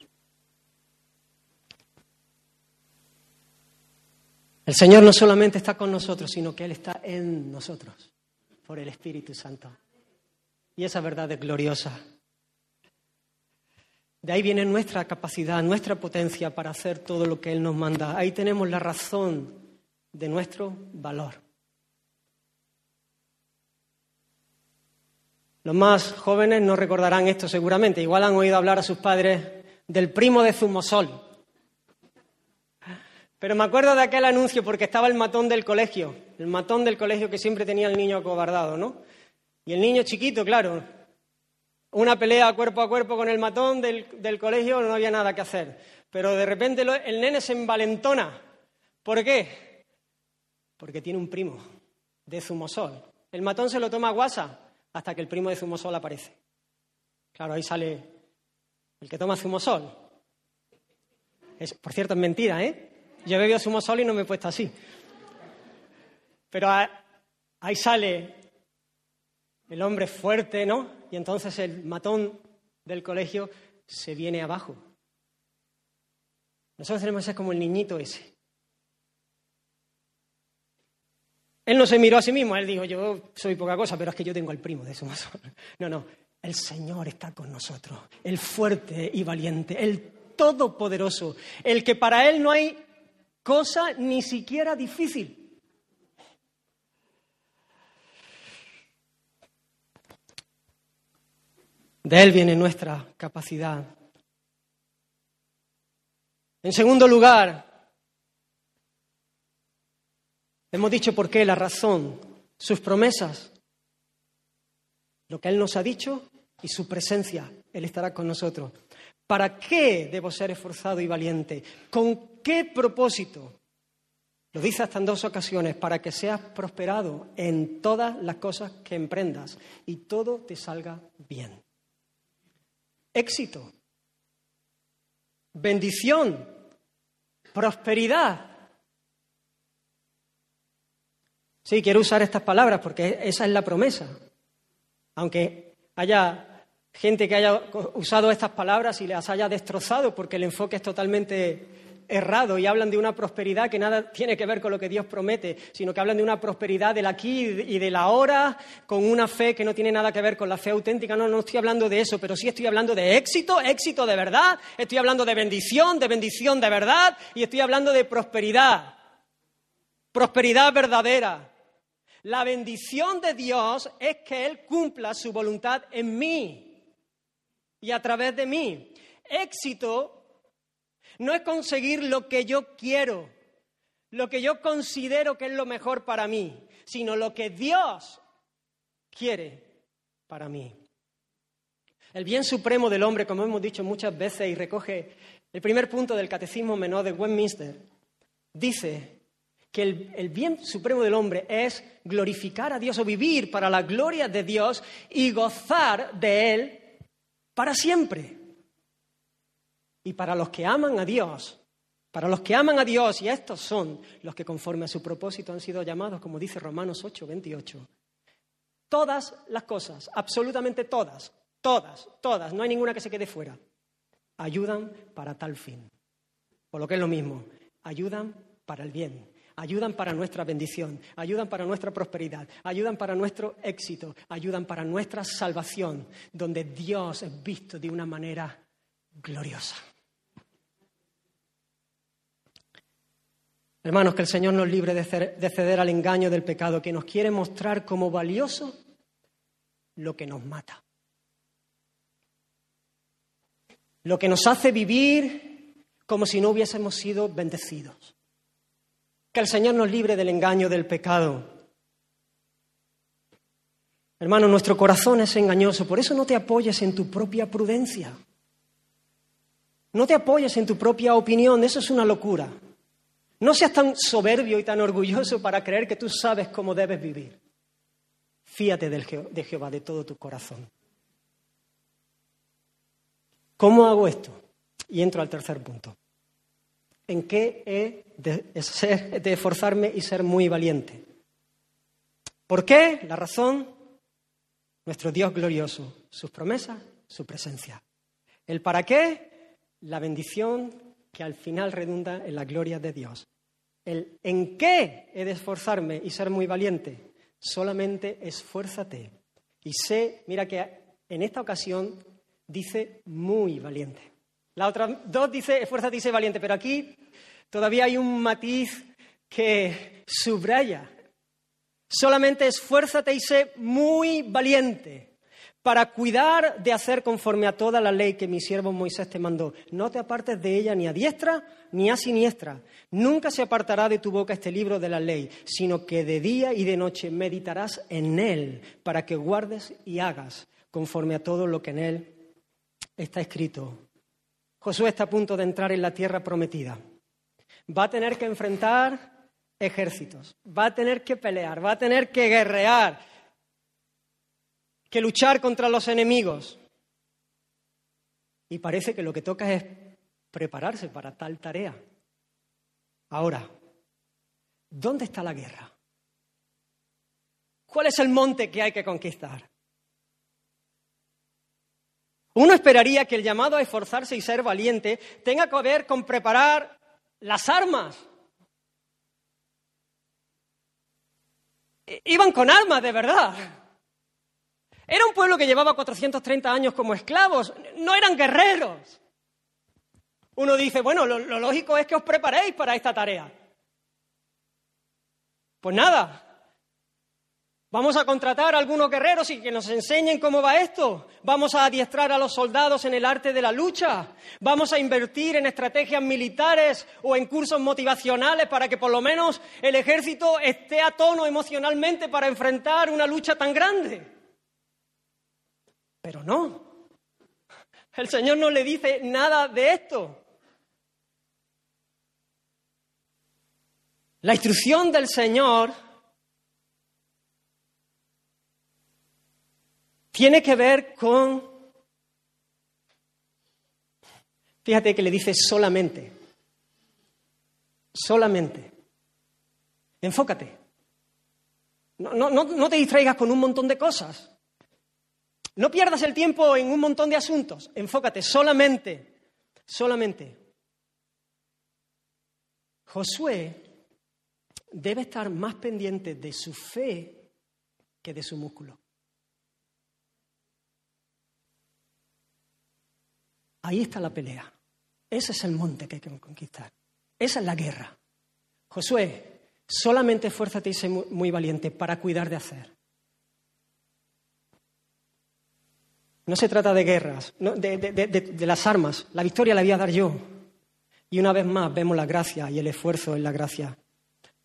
El Señor no solamente está con nosotros, sino que Él está en nosotros por el Espíritu Santo. Y esa verdad es gloriosa. De ahí viene nuestra capacidad, nuestra potencia para hacer todo lo que Él nos manda. Ahí tenemos la razón de nuestro valor. Los más jóvenes no recordarán esto seguramente. Igual han oído hablar a sus padres del primo de Zumosol. Pero me acuerdo de aquel anuncio porque estaba el matón del colegio, el matón del colegio que siempre tenía el niño acobardado, ¿no? Y el niño chiquito, claro, una pelea cuerpo a cuerpo con el matón del, colegio, no había nada que hacer. Pero de repente el nene se envalentona. ¿Por qué? Porque tiene un primo de Zumosol. El matón se lo toma a guasa hasta que el primo de Zumosol aparece. Claro, ahí sale el que toma Zumosol. Es, por cierto, es mentira, ¿eh? Yo he bebido Zumosol y no me he puesto así. Pero ahí sale el hombre fuerte, ¿no? Y entonces el matón del colegio se viene abajo. Nosotros tenemos que ser como el niñito ese. Él no se miró a sí mismo, él dijo, yo soy poca cosa, pero es que yo tengo al primo de su No, no, el Señor está con nosotros, el fuerte y valiente, el todopoderoso, el que para él no hay cosa ni siquiera difícil. De Él viene nuestra capacidad. En segundo lugar, hemos dicho por qué, la razón, sus promesas, lo que Él nos ha dicho y su presencia. Él estará con nosotros. ¿Para qué debo ser esforzado y valiente? ¿Con qué propósito? Lo dice hasta en dos ocasiones, para que seas prosperado en todas las cosas que emprendas y todo te salga bien éxito, bendición, prosperidad. Sí, quiero usar estas palabras porque esa es la promesa. Aunque haya gente que haya usado estas palabras y las haya destrozado porque el enfoque es totalmente errado y hablan de una prosperidad que nada tiene que ver con lo que Dios promete, sino que hablan de una prosperidad del aquí y del ahora, con una fe que no tiene nada que ver con la fe auténtica. No, no estoy hablando de eso, pero sí estoy hablando de éxito, éxito de verdad, estoy hablando de bendición, de bendición de verdad, y estoy hablando de prosperidad, prosperidad verdadera. La bendición de Dios es que Él cumpla su voluntad en mí y a través de mí. Éxito no es conseguir lo que yo quiero, lo que yo considero que es lo mejor para mí, sino lo que Dios quiere para mí. El bien supremo del hombre, como hemos dicho muchas veces y recoge el primer punto del Catecismo Menor de Westminster, dice que el, bien supremo del hombre es glorificar a Dios o vivir para la gloria de Dios y gozar de Él para siempre. Y para los que aman a Dios, para los que aman a Dios, y estos son los que conforme a su propósito han sido llamados, como dice Romanos 8, 28, todas las cosas, absolutamente todas, todas, todas, no hay ninguna que se quede fuera, ayudan para tal fin. O lo que es lo mismo, ayudan para el bien, ayudan para nuestra bendición, ayudan para nuestra prosperidad, ayudan para nuestro éxito, ayudan para nuestra salvación, donde Dios es visto de una manera gloriosa. Hermanos, que el Señor nos libre de ceder al engaño del pecado que nos quiere mostrar como valioso lo que nos mata. Lo que nos hace vivir como si no hubiésemos sido bendecidos. Que el Señor nos libre del engaño del pecado. Hermano, nuestro corazón es engañoso, por eso no te apoyes en tu propia prudencia. No te apoyes en tu propia opinión, eso es una locura. No seas tan soberbio y tan orgulloso para creer que tú sabes cómo debes vivir. Fíate de Jehová de todo tu corazón. ¿Cómo hago esto? Y entro al tercer punto. ¿En qué he de, esforzarme y ser muy valiente? ¿Por qué? La razón, nuestro Dios glorioso, sus promesas, su presencia. ¿El para qué? La bendición que al final redunda en la gloria de Dios. El en qué he de esforzarme y ser muy valiente, solamente esfuérzate. Y sé, mira que en esta ocasión dice muy valiente. La otra dos dice esfuérzate y sé valiente, pero aquí todavía hay un matiz que subraya. Solamente esfuérzate y sé muy valiente para cuidar de hacer conforme a toda la ley que mi siervo Moisés te mandó. No te apartes de ella ni a diestra ni a siniestra. Nunca se apartará de tu boca este libro de la ley, sino que de día y de noche meditarás en él para que guardes y hagas conforme a todo lo que en él está escrito. Josué está a punto de entrar en la tierra prometida. Va a tener que enfrentar ejércitos, va a tener que pelear, va a tener que guerrear que luchar contra los enemigos. Y parece que lo que toca es prepararse para tal tarea. Ahora, ¿dónde está la guerra? ¿Cuál es el monte que hay que conquistar? Uno esperaría que el llamado a esforzarse y ser valiente tenga que ver con preparar las armas. Iban con armas, de verdad. Era un pueblo que llevaba 430 años como esclavos, no eran guerreros. Uno dice, bueno, lo, lógico es que os preparéis para esta tarea. Pues nada, Vamos a contratar a algunos guerreros y que nos enseñen cómo va esto. Vamos a adiestrar a los soldados en el arte de la lucha. Vamos a invertir en estrategias militares o en cursos motivacionales para que por lo menos el ejército esté a tono emocionalmente para enfrentar una lucha tan grande. Pero no. El Señor no le dice nada de esto. La instrucción del Señor tiene que ver con, fíjate que le dice solamente, solamente, enfócate, no, no, no te distraigas con un montón de cosas. No pierdas el tiempo en un montón de asuntos, enfócate solamente, solamente. Josué debe estar más pendiente de su fe que de su músculo. Ahí está la pelea. Ese es el monte que hay que conquistar. Esa es la guerra. Josué, solamente esfuérzate y sé muy valiente para cuidar de hacer. No se trata de guerras, de, las armas. La victoria la voy a dar yo. Y una vez más vemos la gracia y el esfuerzo en la gracia.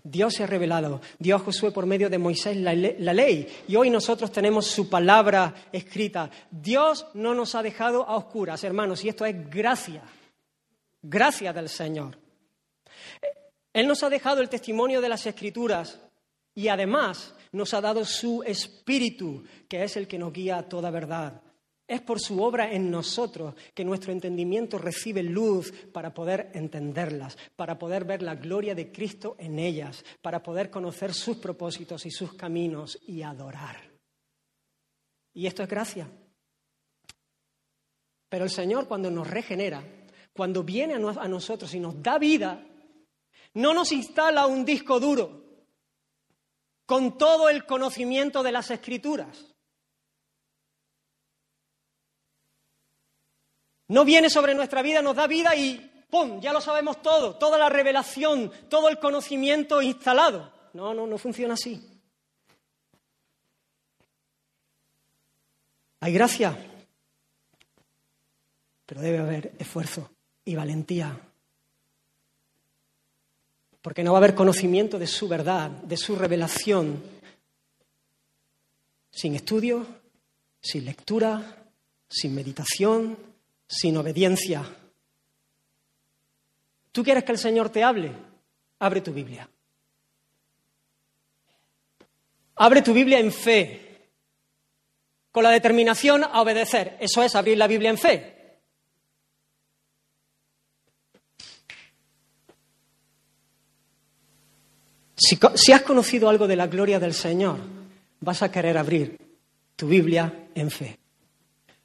Dios se ha revelado, Dios Josué por medio de Moisés la, ley y hoy nosotros tenemos su palabra escrita. Dios no nos ha dejado a oscuras, hermanos, y esto es gracia, gracia del Señor. Él nos ha dejado el testimonio de las escrituras y además nos ha dado su espíritu, que es el que nos guía a toda verdad. Es por su obra en nosotros que nuestro entendimiento recibe luz para poder entenderlas, para poder ver la gloria de Cristo en ellas, para poder conocer sus propósitos y sus caminos y adorar. Y esto es gracia. Pero el Señor cuando nos regenera, cuando viene a nosotros y nos da vida, No nos instala un disco duro con todo el conocimiento de las escrituras. No viene sobre nuestra vida, nos da vida y ¡pum! Ya lo sabemos todo, toda la revelación, todo el conocimiento instalado. No, no, no funciona así. Hay gracia, pero debe haber esfuerzo y valentía. Porque no va a haber conocimiento de su verdad, de su revelación, sin estudio, sin lectura, sin meditación, sin obediencia. ¿Tú quieres que el Señor te hable? Abre tu Biblia. Abre tu Biblia en fe, con la determinación a obedecer. Eso es abrir la Biblia en fe. Si, has conocido algo de la gloria del Señor, vas a querer abrir tu Biblia en fe.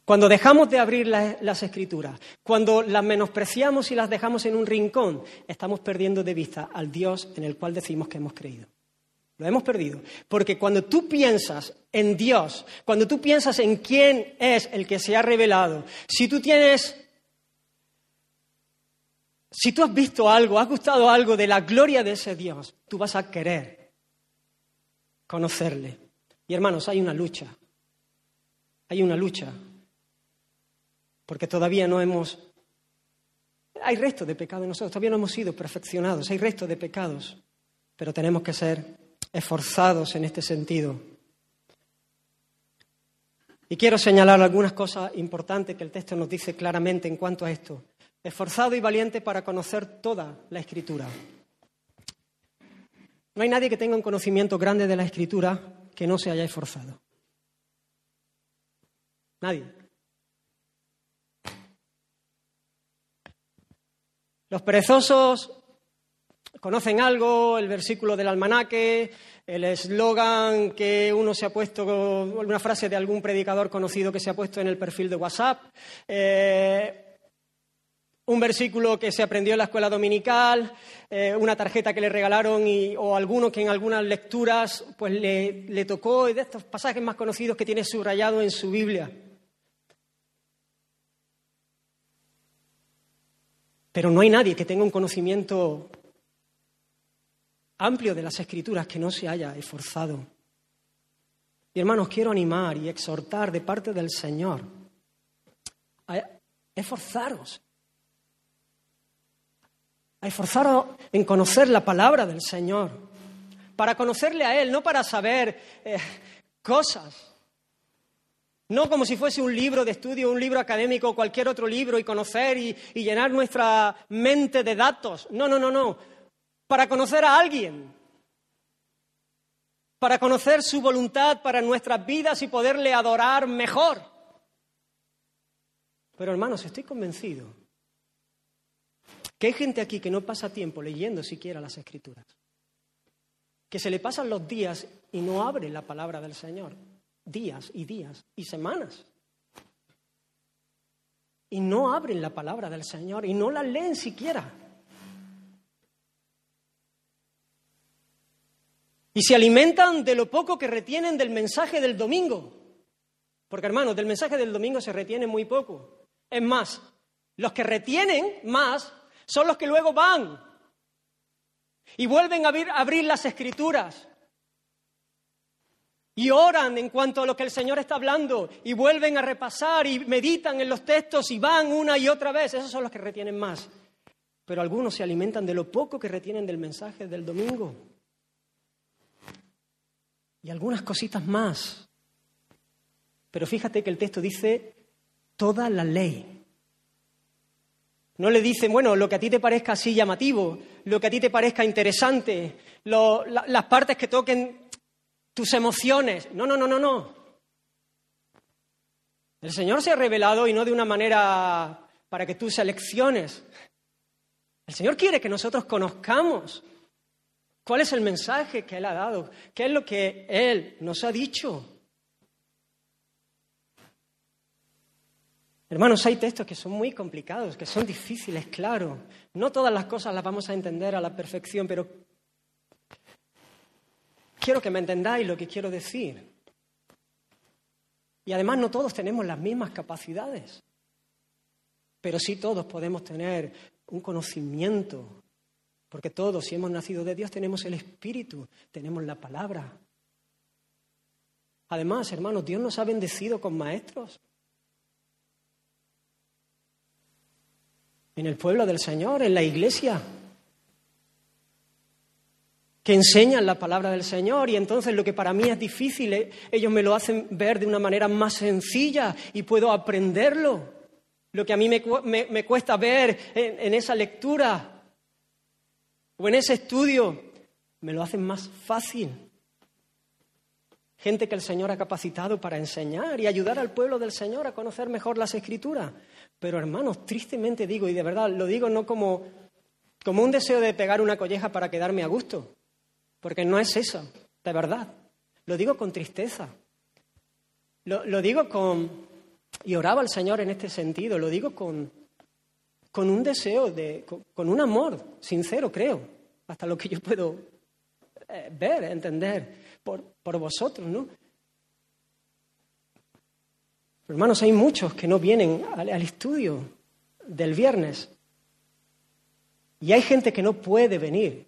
Cuando dejamos de abrir las escrituras, cuando las menospreciamos y las dejamos en un rincón, estamos perdiendo de vista al Dios en el cual decimos que hemos creído. Lo hemos perdido. Porque cuando tú piensas en Dios, cuando tú piensas en quién es el que se ha revelado, si tú tienes, si tú has visto algo, has gustado algo de la gloria de ese Dios, tú vas a querer conocerle. Y hermanos, hay una lucha. Hay una lucha porque todavía no hemos... Hay restos de pecado en nosotros, todavía no hemos sido perfeccionados, hay restos de pecados, pero tenemos que ser esforzados en este sentido. Y quiero señalar algunas cosas importantes que el texto nos dice claramente en cuanto a esto. Esforzado y valiente para conocer toda la escritura. No hay nadie que tenga un conocimiento grande de la escritura que no se haya esforzado. Nadie. Los perezosos conocen algo, el versículo del almanaque, el eslogan que uno se ha puesto, una frase de algún predicador conocido que se ha puesto en el perfil de WhatsApp, eh, un versículo que se aprendió en la escuela dominical, eh, una tarjeta que le regalaron o alguno que en algunas lecturas pues le, le tocó, y de estos pasajes más conocidos que tiene subrayado en su Biblia. Pero no hay nadie que tenga un conocimiento amplio de las escrituras que no se haya esforzado. Y hermanos, quiero animar y exhortar de parte del Señor a esforzaros, a esforzaros en conocer la palabra del Señor, para conocerle a Él, no para saber eh, cosas, no como si fuese un libro de estudio, un libro académico o cualquier otro libro y conocer y, llenar nuestra mente de datos. No, no, no, no. Para conocer a alguien. Para conocer su voluntad para nuestras vidas y poderle adorar mejor. Pero hermanos, estoy convencido que hay gente aquí que no pasa tiempo leyendo siquiera las escrituras. Que se le pasan los días y no abre la palabra del Señor días y días y semanas. Y no abren la palabra del Señor y no la leen siquiera. Y se alimentan de lo poco que retienen del mensaje del domingo. Porque hermanos, del mensaje del domingo se retiene muy poco. Es más, los que retienen más son los que luego van y vuelven a abrir, a abrir las escrituras y oran en cuanto a lo que el Señor está hablando y vuelven a repasar y meditan en los textos y van una y otra vez. Esos son los que retienen más. Pero algunos se alimentan de lo poco que retienen del mensaje del domingo. Y algunas cositas más. Pero fíjate que el texto dice toda la ley. No le dicen, bueno, lo que a ti te parezca así llamativo, lo que a ti te parezca interesante, las partes que toquen tus emociones. No, no, no, no, no. El Señor se ha revelado y no de una manera para que tú selecciones. El Señor quiere que nosotros conozcamos cuál es el mensaje que Él ha dado, qué es lo que Él nos ha dicho. Hermanos, hay textos que son muy complicados, que son difíciles, claro. No todas las cosas las vamos a entender a la perfección, pero quiero que me entendáis lo que quiero decir. Y además no todos tenemos las mismas capacidades, pero sí todos podemos tener un conocimiento, porque todos, si hemos nacido de Dios, tenemos el Espíritu, tenemos la palabra. Además, hermanos, Dios nos ha bendecido con maestros. En el pueblo del Señor, en la iglesia, que enseñan la palabra del Señor y entonces lo que para mí es difícil, eh, ellos me lo hacen ver de una manera más sencilla y puedo aprenderlo. Lo que a mí me, cuesta ver en esa lectura o en ese estudio, me lo hacen más fácil. Gente que el Señor ha capacitado para enseñar y ayudar al pueblo del Señor a conocer mejor las escrituras. Pero hermanos, tristemente digo, y de verdad lo digo no como, como un deseo de pegar una colleja para quedarme a gusto, porque no es eso, de verdad. Lo digo con tristeza. Lo, digo con... Y oraba al Señor en este sentido, lo digo con, con un deseo, de, con, un amor sincero, creo, hasta lo que yo puedo eh, ver, entender por, por vosotros, ¿no? Hermanos, hay muchos que no vienen al, al estudio del viernes. Y hay gente que no puede venir.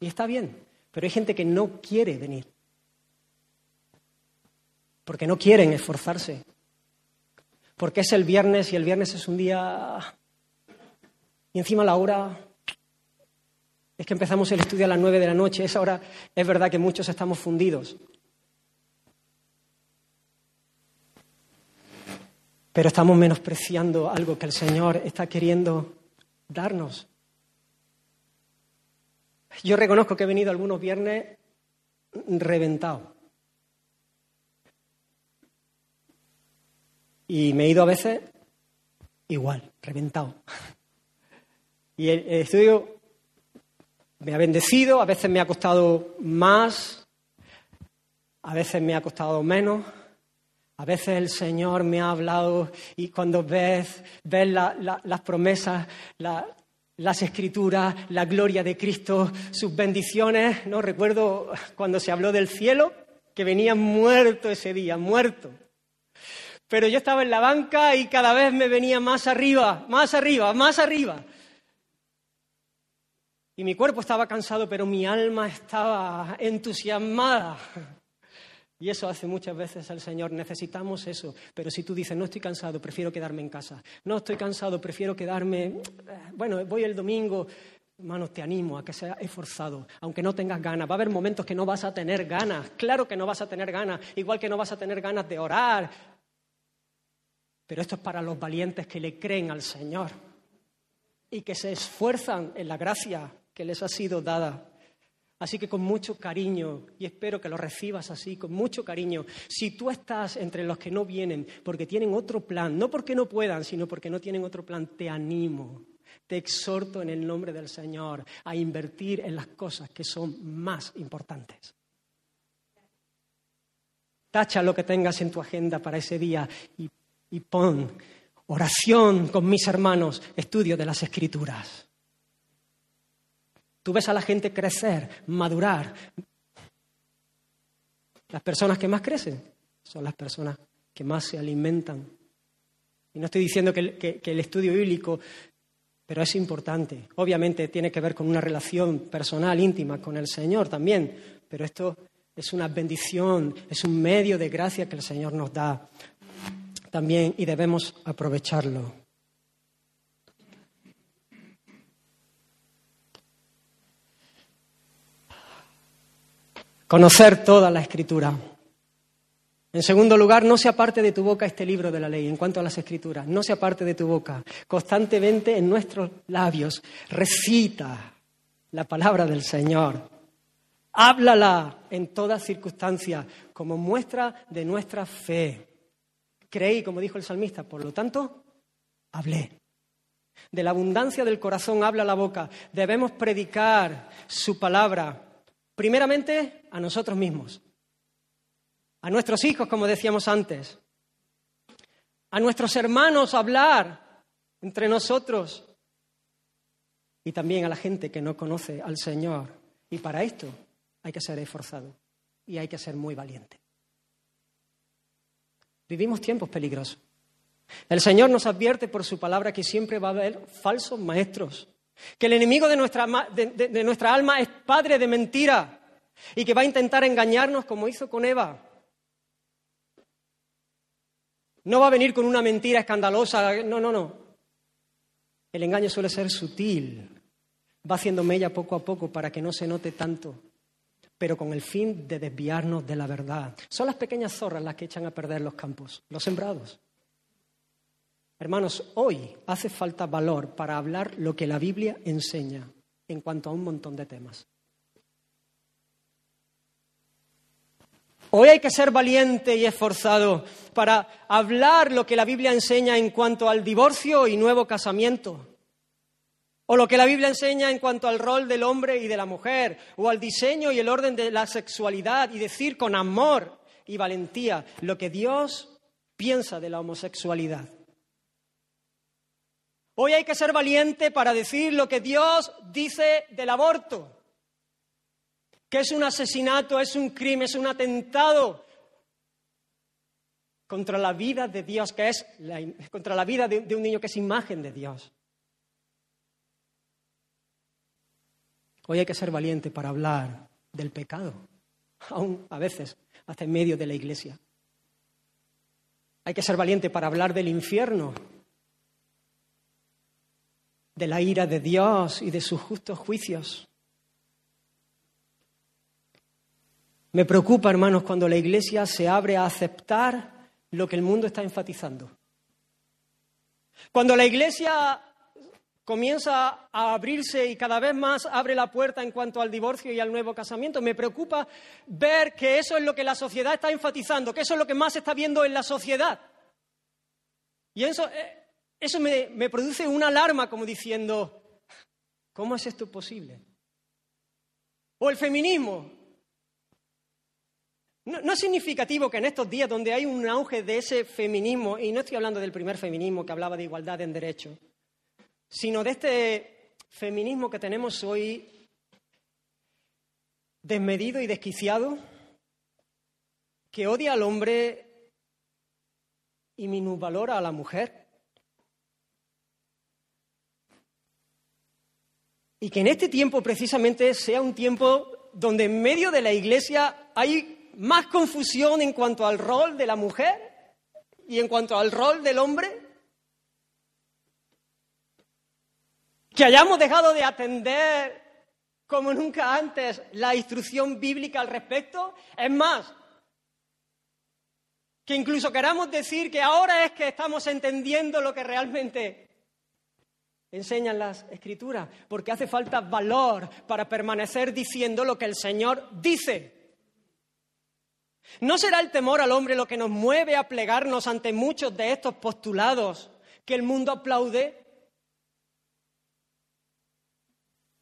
Y está bien, pero hay gente que no quiere venir. Porque no quieren esforzarse. Porque es el viernes y el viernes es un día y encima la hora es que empezamos el estudio a las nueve de la noche. Esa hora es verdad que muchos estamos fundidos. Pero estamos menospreciando algo que el Señor está queriendo darnos. Yo reconozco que he venido algunos viernes reventado. Y me he ido a veces igual, reventado. Y el, estudio me ha bendecido, a veces me ha costado más, a veces me ha costado menos. A veces el Señor me ha hablado y cuando ves, ves las promesas, las escrituras, la gloria de Cristo, sus bendiciones, no recuerdo cuando se habló del cielo, que venía muerto ese día, muerto. Pero yo estaba en la banca y cada vez me venía más arriba, más arriba, más arriba. Y mi cuerpo estaba cansado, pero mi alma estaba entusiasmada. Y eso hace muchas veces al Señor. Necesitamos eso. Pero si tú dices, no estoy cansado, prefiero quedarme en casa. No estoy cansado, prefiero quedarme. Eh, bueno, voy el domingo. Hermanos, te animo a que seas esforzado, aunque no tengas ganas. Va a haber momentos que no vas a tener ganas. Claro que no vas a tener ganas. Igual que no vas a tener ganas de orar. Pero esto es para los valientes que le creen al Señor y que se esfuerzan en la gracia que les ha sido dada. Así que con mucho cariño, y espero que lo recibas así, con mucho cariño, si tú estás entre los que no vienen porque tienen otro plan, no porque no puedan, sino porque no tienen otro plan, te animo, te exhorto en el nombre del Señor a invertir en las cosas que son más importantes. Tacha lo que tengas en tu agenda para ese día y, pon oración con mis hermanos, estudio de las escrituras. Tú ves a la gente crecer, madurar. Las personas que más crecen son las personas que más se alimentan. Y no estoy diciendo que, el estudio bíblico, pero es importante. Obviamente tiene que ver con una relación personal, íntima con el Señor también, pero esto es una bendición, es un medio de gracia que el Señor nos da también y debemos aprovecharlo. Conocer toda la escritura. En segundo lugar, no se aparte de tu boca este libro de la ley en cuanto a las escrituras. No se aparte de tu boca. Constantemente en nuestros labios recita la palabra del Señor. Háblala en toda circunstancia como muestra de nuestra fe. Creí, como dijo el salmista, por lo tanto, hablé. De la abundancia del corazón habla la boca. Debemos predicar su palabra Primeramente, a nosotros mismos, a nuestros hijos, como decíamos antes, a nuestros hermanos hablar entre nosotros y también a la gente que no conoce al Señor. Y para esto hay que ser esforzado y hay que ser muy valiente. Vivimos tiempos peligrosos. El Señor nos advierte por su palabra que siempre va a haber falsos maestros, que el enemigo de nuestra, de, nuestra alma es padre de mentira y que va a intentar engañarnos como hizo con Eva. No va a venir con una mentira escandalosa, no, no, no. El engaño suele ser sutil, va haciendo mella poco a poco para que no se note tanto, pero con el fin de desviarnos de la verdad. Son las pequeñas zorras las que echan a perder los campos, los sembrados. Hermanos, hoy hace falta valor para hablar lo que la Biblia enseña en cuanto a un montón de temas. Hoy hay que ser valiente y esforzado para hablar lo que la Biblia enseña en cuanto al divorcio y nuevo casamiento. O lo que la Biblia enseña en cuanto al rol del hombre y de la mujer, o al diseño y el orden de la sexualidad, y decir con amor y valentía lo que Dios piensa de la homosexualidad. Hoy hay que ser valiente para decir lo que Dios dice del aborto, que es un asesinato, es un crimen, es un atentado contra la vida de Dios, que es contra la vida de, de un niño que es imagen de Dios. Hoy hay que ser valiente para hablar del pecado, aún a veces hasta en medio de la iglesia. Hay que ser valiente para hablar del infierno, de la ira de Dios y de sus justos juicios. Me preocupa, hermanos, cuando la Iglesia se abre a aceptar lo que el mundo está enfatizando. Cuando la Iglesia comienza a abrirse y cada vez más abre la puerta en cuanto al divorcio y al nuevo casamiento. Me preocupa ver que eso es lo que la sociedad está enfatizando, que eso es lo que más se está viendo en la sociedad. Y eso, eh, eso me, produce una alarma como diciendo, ¿cómo es esto posible? O el feminismo. No, no, es significativo que en estos días donde hay un auge de ese feminismo, y no estoy hablando del primer feminismo que hablaba de igualdad en derecho, sino de este feminismo que tenemos hoy desmedido y desquiciado, que odia al hombre y minusvalora a la mujer. Y que en este tiempo precisamente sea un tiempo donde en medio de la iglesia hay más confusión en cuanto al rol de la mujer y en cuanto al rol del hombre. Que hayamos dejado de atender como nunca antes la instrucción bíblica al respecto. Es más, que incluso queramos decir que ahora es que estamos entendiendo lo que realmente enseñan las escrituras, porque hace falta valor para permanecer diciendo lo que el Señor dice. ¿No será el temor al hombre lo que nos mueve a plegarnos ante muchos de estos postulados que el mundo aplaude?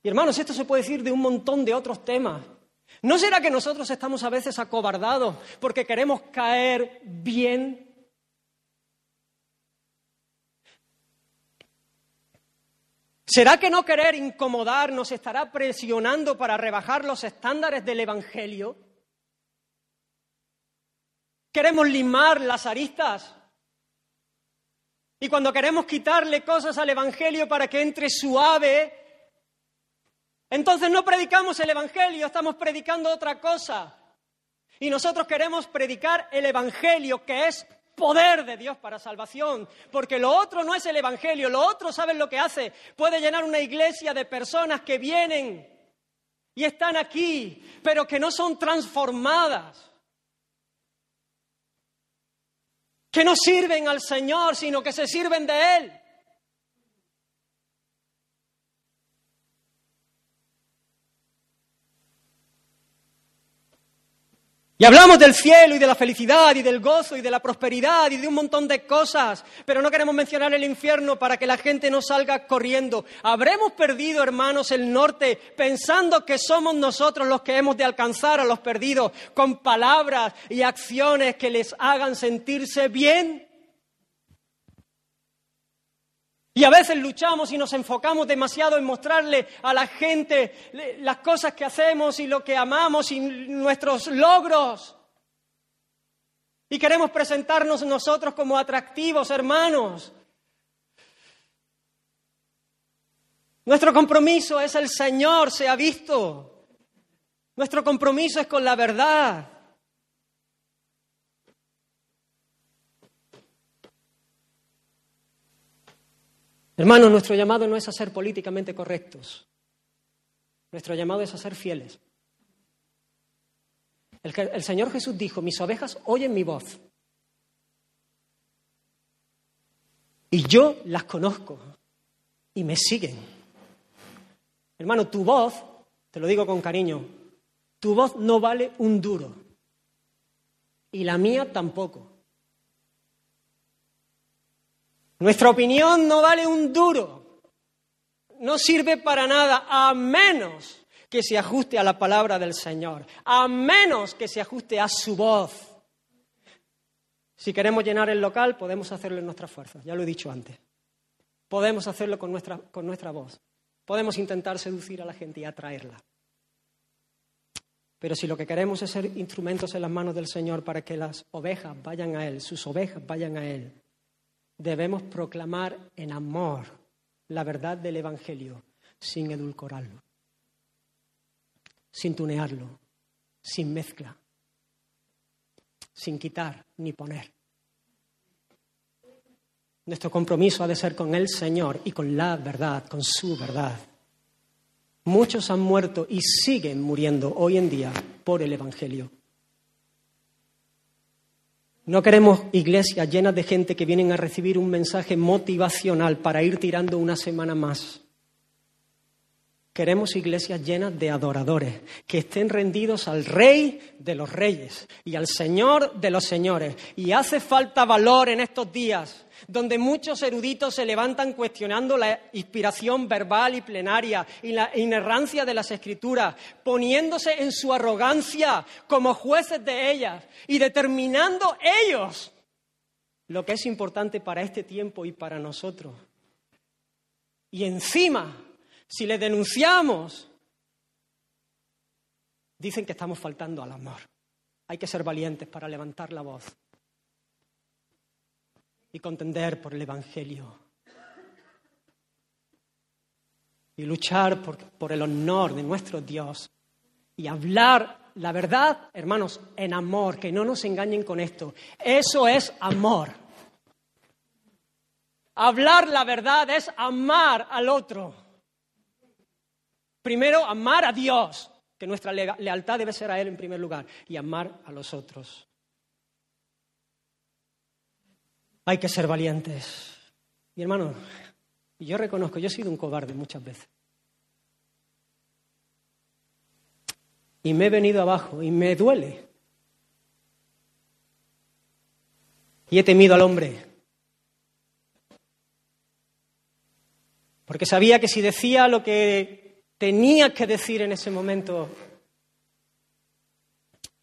Y hermanos, esto se puede decir de un montón de otros temas. ¿No será que nosotros estamos a veces acobardados porque queremos caer bien ¿Será que no querer incomodar nos estará presionando para rebajar los estándares del Evangelio? ¿Queremos limar las aristas? Y cuando queremos quitarle cosas al Evangelio para que entre suave, entonces no predicamos el Evangelio, estamos predicando otra cosa. Y nosotros queremos predicar el Evangelio, que es poder de Dios para salvación, porque lo otro no es el Evangelio, lo otro, ¿saben lo que hace? Puede llenar una iglesia de personas que vienen y están aquí, pero que no son transformadas, que no sirven al Señor, sino que se sirven de Él. Y hablamos del cielo y de la felicidad y del gozo y de la prosperidad y de un montón de cosas, pero no queremos mencionar el infierno para que la gente no salga corriendo. Habremos perdido, hermanos, el norte pensando que somos nosotros los que hemos de alcanzar a los perdidos con palabras y acciones que les hagan sentirse bien. Y a veces luchamos y nos enfocamos demasiado en mostrarle a la gente las cosas que hacemos y lo que amamos y nuestros logros. Y queremos presentarnos nosotros como atractivos, hermanos. Nuestro compromiso es el Señor, se ha visto. Nuestro compromiso es con la verdad. Hermanos, nuestro llamado no es a ser políticamente correctos. Nuestro llamado es a ser fieles. El, el, Señor Jesús dijo, mis ovejas oyen mi voz. Y yo las conozco y me siguen. Hermano, tu voz, te lo digo con cariño, tu voz no vale un duro. Y la mía tampoco. Nuestra opinión no vale un duro, no sirve para nada, a menos que se ajuste a la palabra del Señor, a menos que se ajuste a su voz. Si queremos llenar el local, podemos hacerlo en nuestras fuerzas, ya lo he dicho antes. Podemos hacerlo con nuestra, con nuestra voz. Podemos intentar seducir a la gente y atraerla. Pero si lo que queremos es ser instrumentos en las manos del Señor para que las ovejas vayan a Él, sus ovejas vayan a Él, debemos proclamar en amor la verdad del Evangelio sin edulcorarlo, sin tunearlo, sin mezcla, sin quitar ni poner. Nuestro compromiso ha de ser con el Señor y con la verdad, con su verdad. Muchos han muerto y siguen muriendo hoy en día por el Evangelio. No queremos iglesias llenas de gente que vienen a recibir un mensaje motivacional para ir tirando una semana más. Queremos iglesias llenas de adoradores, que estén rendidos al Rey de los Reyes y al Señor de los Señores. Y hace falta valor en estos días donde muchos eruditos se levantan cuestionando la inspiración verbal y plenaria y la inerrancia de las escrituras, poniéndose en su arrogancia como jueces de ellas y determinando ellos lo que es importante para este tiempo y para nosotros. Y encima, si le denunciamos, dicen que estamos faltando al amor. Hay que ser valientes para levantar la voz y contender por el Evangelio. Y luchar por, por, el honor de nuestro Dios. Y hablar la verdad, hermanos, en amor, que no nos engañen con esto. Eso es amor. Hablar la verdad es amar al otro. Primero, amar a Dios, que nuestra lealtad debe ser a Él en primer lugar, y amar a los otros. Hay que ser valientes. Mi hermano, yo reconozco, yo he sido un cobarde muchas veces. Y me he venido abajo y me duele. Y he temido al hombre. Porque sabía que si decía lo que tenía que decir en ese momento,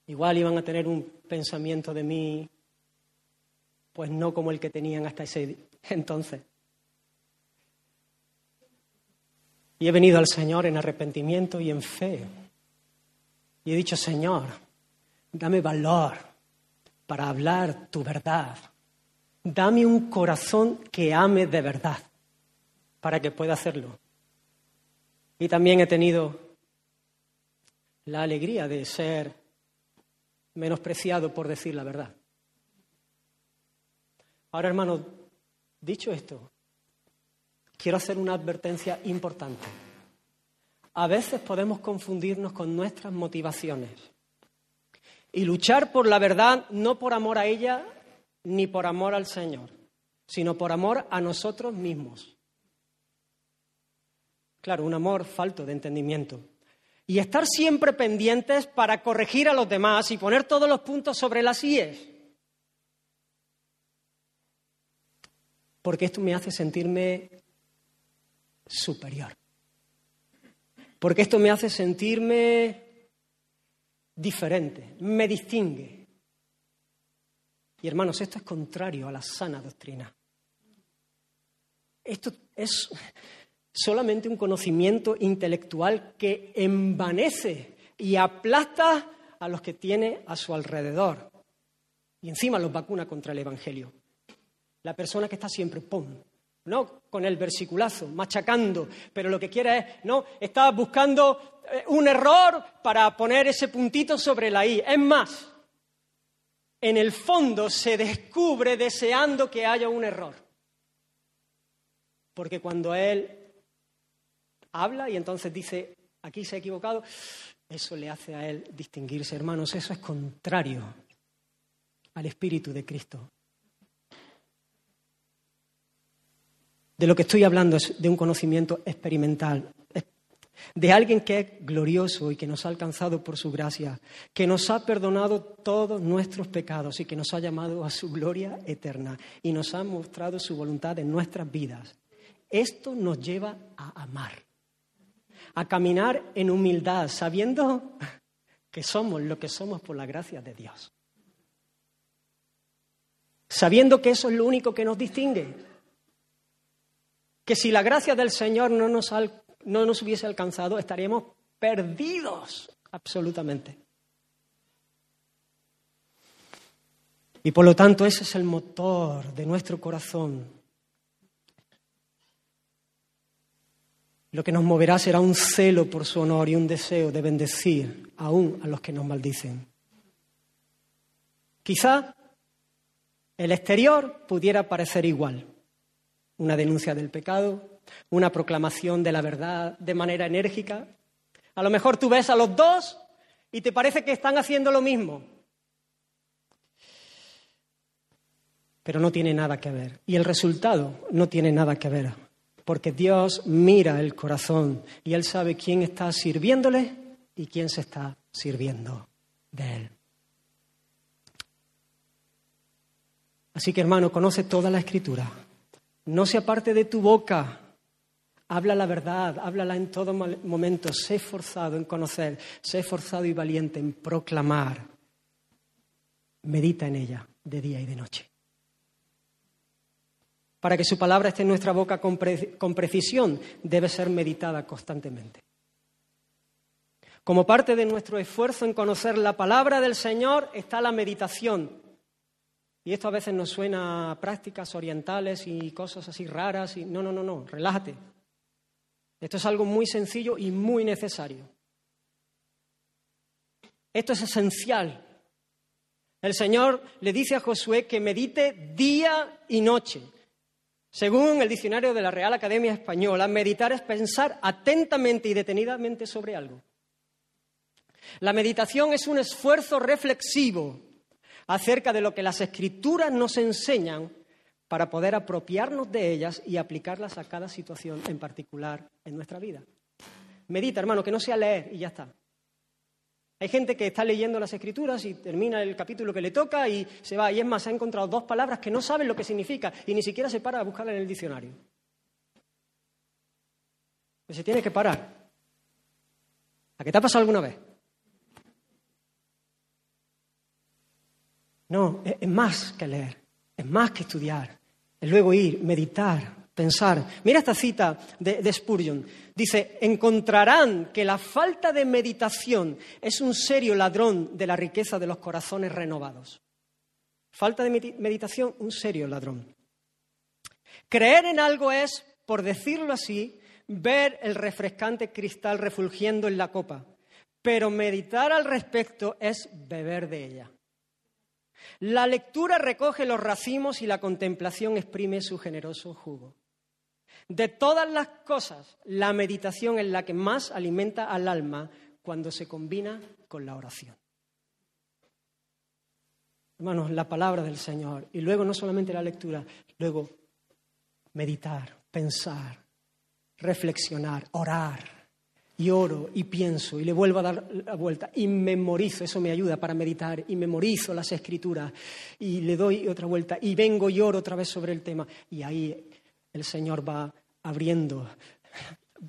igual iban a tener un pensamiento de mí pues no como el que tenían hasta ese entonces. Y he venido al Señor en arrepentimiento y en fe. Y he dicho, Señor, dame valor para hablar tu verdad. Dame un corazón que ame de verdad para que pueda hacerlo. Y también he tenido la alegría de ser menospreciado por decir la verdad. Ahora, hermano, dicho esto, quiero hacer una advertencia importante. A veces podemos confundirnos con nuestras motivaciones y luchar por la verdad no por amor a ella ni por amor al Señor, sino por amor a nosotros mismos. Claro, un amor falto de entendimiento. Y estar siempre pendientes para corregir a los demás y poner todos los puntos sobre las IES. Porque esto me hace sentirme superior. Porque esto me hace sentirme diferente, me distingue. Y hermanos, esto es contrario a la sana doctrina. esto es solamente un conocimiento intelectual que envanece y aplasta a los que tiene a su alrededor. Y encima los vacuna contra el Evangelio. La persona que está siempre, ¡pum! No con el versiculazo, machacando, pero lo que quiere es, no, está buscando eh, un error para poner ese puntito sobre la I. Es más, en el fondo se descubre deseando que haya un error. Porque cuando él habla y entonces dice, aquí se ha equivocado, eso le hace a él distinguirse, hermanos, eso es contrario al Espíritu de Cristo. De lo que estoy hablando es de un conocimiento experimental, de alguien que es glorioso y que nos ha alcanzado por su gracia, que nos ha perdonado todos nuestros pecados y que nos ha llamado a su gloria eterna y nos ha mostrado su voluntad en nuestras vidas. Esto nos lleva a amar, a caminar en humildad, sabiendo que somos lo que somos por la gracia de Dios. Sabiendo que eso es lo único que nos distingue. Que si la gracia del Señor no nos, no nos hubiese alcanzado, estaríamos perdidos absolutamente. Y por lo tanto ese es el motor de nuestro corazón. Lo que nos moverá será un celo por su honor y un deseo de bendecir aún a los que nos maldicen. Quizá el exterior pudiera parecer igual. Una denuncia del pecado, una proclamación de la verdad de manera enérgica. A lo mejor tú ves a los dos y te parece que están haciendo lo mismo. Pero no tiene nada que ver. Y el resultado no tiene nada que ver. Porque Dios mira el corazón y Él sabe quién está sirviéndole y quién se está sirviendo de Él. Así que hermano, conoce toda la escritura. No se aparte de tu boca Habla la verdad, háblala en todo momento. Sé esforzado en conocer, sé esforzado y valiente en proclamar. Medita en ella de día y de noche. Para que su palabra esté en nuestra boca con, con precisión, debe ser meditada constantemente. Como parte de nuestro esfuerzo en conocer la palabra del Señor está la meditación. Y esto a veces nos suena a prácticas orientales y cosas así raras. Y... No, no, no, no, relájate. Esto es algo muy sencillo y muy necesario. Esto es esencial. El Señor le dice a Josué que medite día y noche. Según el diccionario de la Real Academia Española, meditar es pensar atentamente y detenidamente sobre algo. La meditación es un esfuerzo reflexivo acerca de lo que las escrituras nos enseñan para poder apropiarnos de ellas y aplicarlas a cada situación en particular en nuestra vida. Medita, hermano, que no sea leer y ya está. Hay gente que está leyendo las escrituras y termina el capítulo que le toca y se va. Y es más, ha encontrado dos palabras que no saben lo que significa y ni siquiera se para a buscarla en el diccionario. Pues se tiene que parar. ¿A qué te ha pasado alguna vez? No, es más que leer, es más que estudiar, es luego ir, meditar, pensar. Mira esta cita de, Spurgeon. Dice, encontrarán que la falta de meditación es un serio ladrón de la riqueza de los corazones renovados. Falta de meditación, un serio ladrón. Creer en algo es, por decirlo así, ver el refrescante cristal refulgiendo en la copa, pero meditar al respecto es beber de ella. La lectura recoge los racimos y la contemplación exprime su generoso jugo. De todas las cosas, la meditación es la que más alimenta al alma cuando se combina con la oración. Hermanos, la palabra del Señor y luego no solamente la lectura, luego meditar, pensar, reflexionar, orar y oro y pienso y le vuelvo a dar la vuelta y memorizo, eso me ayuda para meditar y memorizo las escrituras y le doy otra vuelta y vengo y oro otra vez sobre el tema y ahí el Señor va abriendo,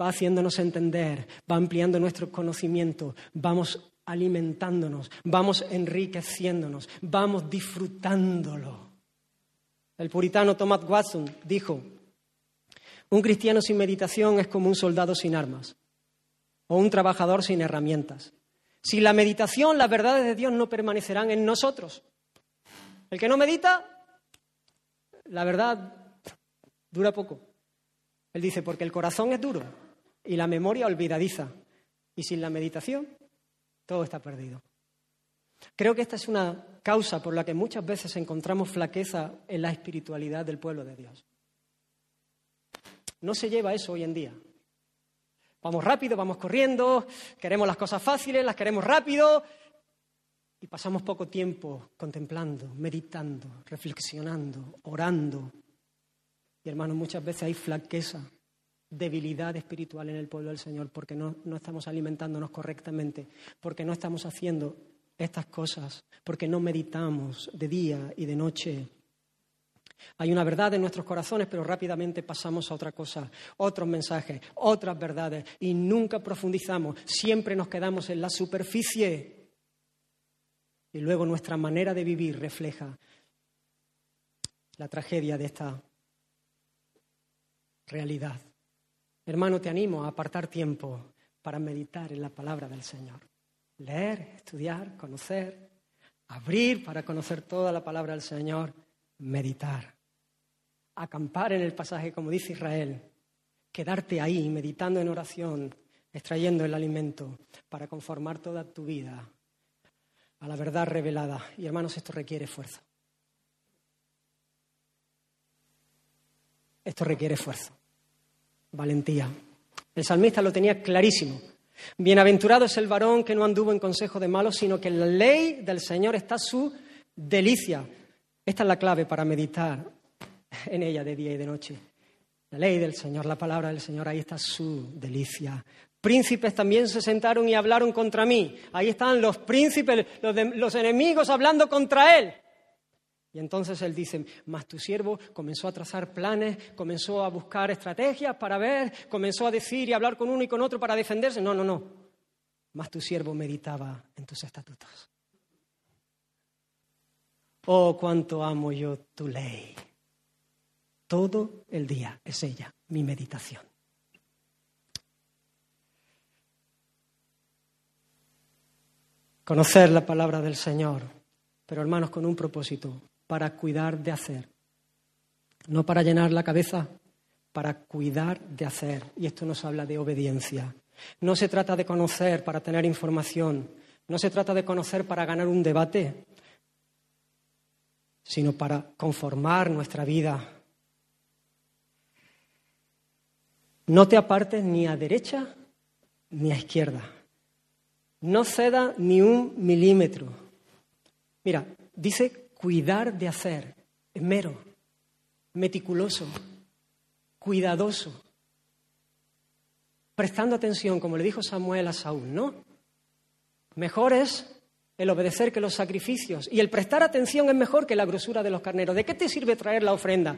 va haciéndonos entender, va ampliando nuestro conocimiento, vamos alimentándonos, vamos enriqueciéndonos, vamos disfrutándolo. El puritano Thomas Watson dijo, Un cristiano sin meditación es como un soldado sin armas o un trabajador sin herramientas. Sin la meditación, las verdades de Dios no permanecerán en nosotros. El que no medita, la verdad dura poco. Él dice, porque el corazón es duro y la memoria olvidadiza. Y sin la meditación, todo está perdido. Creo que esta es una causa por la que muchas veces encontramos flaqueza en la espiritualidad del pueblo de Dios. No se lleva eso hoy en día. Vamos rápido, vamos corriendo, queremos las cosas fáciles, las queremos rápido y pasamos poco tiempo contemplando, meditando, reflexionando, orando. Y hermanos, muchas veces hay flaqueza, debilidad espiritual en el pueblo del Señor porque no, no estamos alimentándonos correctamente, porque no estamos haciendo estas cosas, porque no meditamos de día y de noche. Hay una verdad en nuestros corazones, pero rápidamente pasamos a otra cosa, otros mensajes, otras verdades, y nunca profundizamos, siempre nos quedamos en la superficie. Y luego nuestra manera de vivir refleja la tragedia de esta realidad. Hermano, te animo a apartar tiempo para meditar en la palabra del Señor leer, estudiar, conocer, abrir para conocer toda la palabra del Señor, meditar, acampar en el pasaje como dice Israel, quedarte ahí meditando en oración, extrayendo el alimento para conformar toda tu vida a la verdad revelada. Y hermanos, esto requiere esfuerzo. Esto requiere esfuerzo, valentía. El salmista lo tenía clarísimo. Bienaventurado es el varón que no anduvo en consejo de malos, sino que en la ley del Señor está su delicia. Esta es la clave para meditar en ella de día y de noche. La ley del Señor, la palabra del Señor, ahí está su delicia. Príncipes también se sentaron y hablaron contra mí. Ahí están los príncipes, los, los enemigos hablando contra él. Y entonces él dice, mas tu siervo comenzó a trazar planes, comenzó a buscar estrategias para ver, comenzó a decir y hablar con uno y con otro para defenderse. No, no, no. Mas tu siervo meditaba en tus estatutos. Oh, cuánto amo yo tu ley. Todo el día es ella, mi meditación. Conocer la palabra del Señor, pero hermanos, con un propósito, para cuidar de hacer. No para llenar la cabeza, para cuidar de hacer. Y esto nos habla de obediencia. No se trata de conocer para tener información, no se trata de conocer para ganar un debate, sino para conformar nuestra vida. No te apartes ni a derecha ni a izquierda. No ceda ni un milímetro. Mira, dice cuidar de hacer, mero, meticuloso, cuidadoso, prestando atención, como le dijo Samuel a Saúl, ¿no? Mejor es el obedecer que los sacrificios y el prestar atención es mejor que la grosura de los carneros. ¿De qué te sirve traer la ofrenda?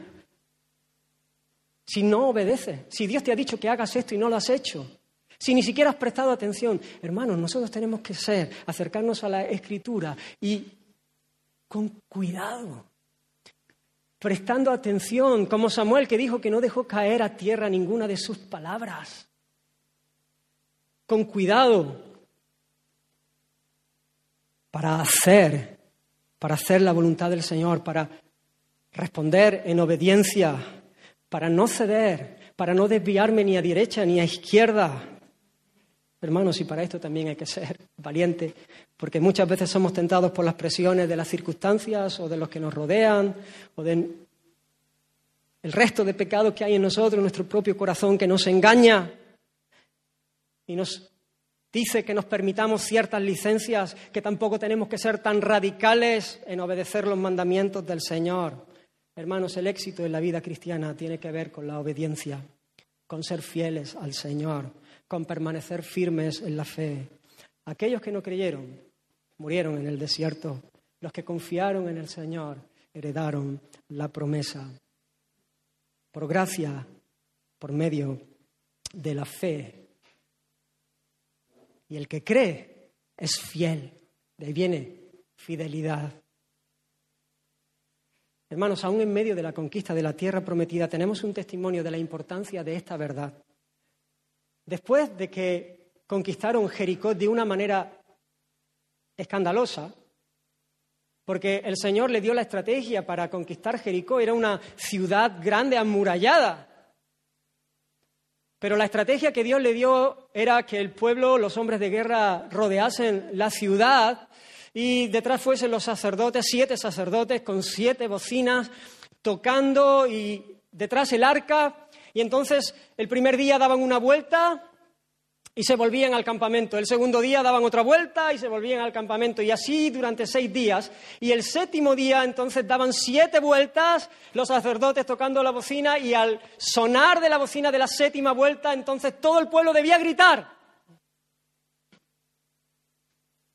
Si no obedeces, si Dios te ha dicho que hagas esto y no lo has hecho, si ni siquiera has prestado atención, hermanos, nosotros tenemos que ser, acercarnos a la escritura y con cuidado, prestando atención, como Samuel que dijo que no dejó caer a tierra ninguna de sus palabras, con cuidado, para hacer, para hacer la voluntad del Señor, para responder en obediencia, para no ceder, para no desviarme ni a derecha ni a izquierda, Hermanos, y para esto también hay que ser valiente, porque muchas veces somos tentados por las presiones de las circunstancias o de los que nos rodean o de el resto de pecados que hay en nosotros, nuestro propio corazón, que nos engaña y nos dice que nos permitamos ciertas licencias, que tampoco tenemos que ser tan radicales en obedecer los mandamientos del Señor. Hermanos, el éxito en la vida cristiana tiene que ver con la obediencia, con ser fieles al Señor con permanecer firmes en la fe. Aquellos que no creyeron murieron en el desierto. Los que confiaron en el Señor heredaron la promesa. Por gracia, por medio de la fe. Y el que cree es fiel. De ahí viene fidelidad. Hermanos, aún en medio de la conquista de la tierra prometida tenemos un testimonio de la importancia de esta verdad. Después de que conquistaron Jericó de una manera escandalosa, porque el Señor le dio la estrategia para conquistar Jericó, era una ciudad grande, amurallada. Pero la estrategia que Dios le dio era que el pueblo, los hombres de guerra, rodeasen la ciudad y detrás fuesen los sacerdotes, siete sacerdotes con siete bocinas tocando y detrás el arca. Y entonces el primer día daban una vuelta y se volvían al campamento. El segundo día daban otra vuelta y se volvían al campamento. Y así durante seis días. Y el séptimo día entonces daban siete vueltas los sacerdotes tocando la bocina y al sonar de la bocina de la séptima vuelta entonces todo el pueblo debía gritar.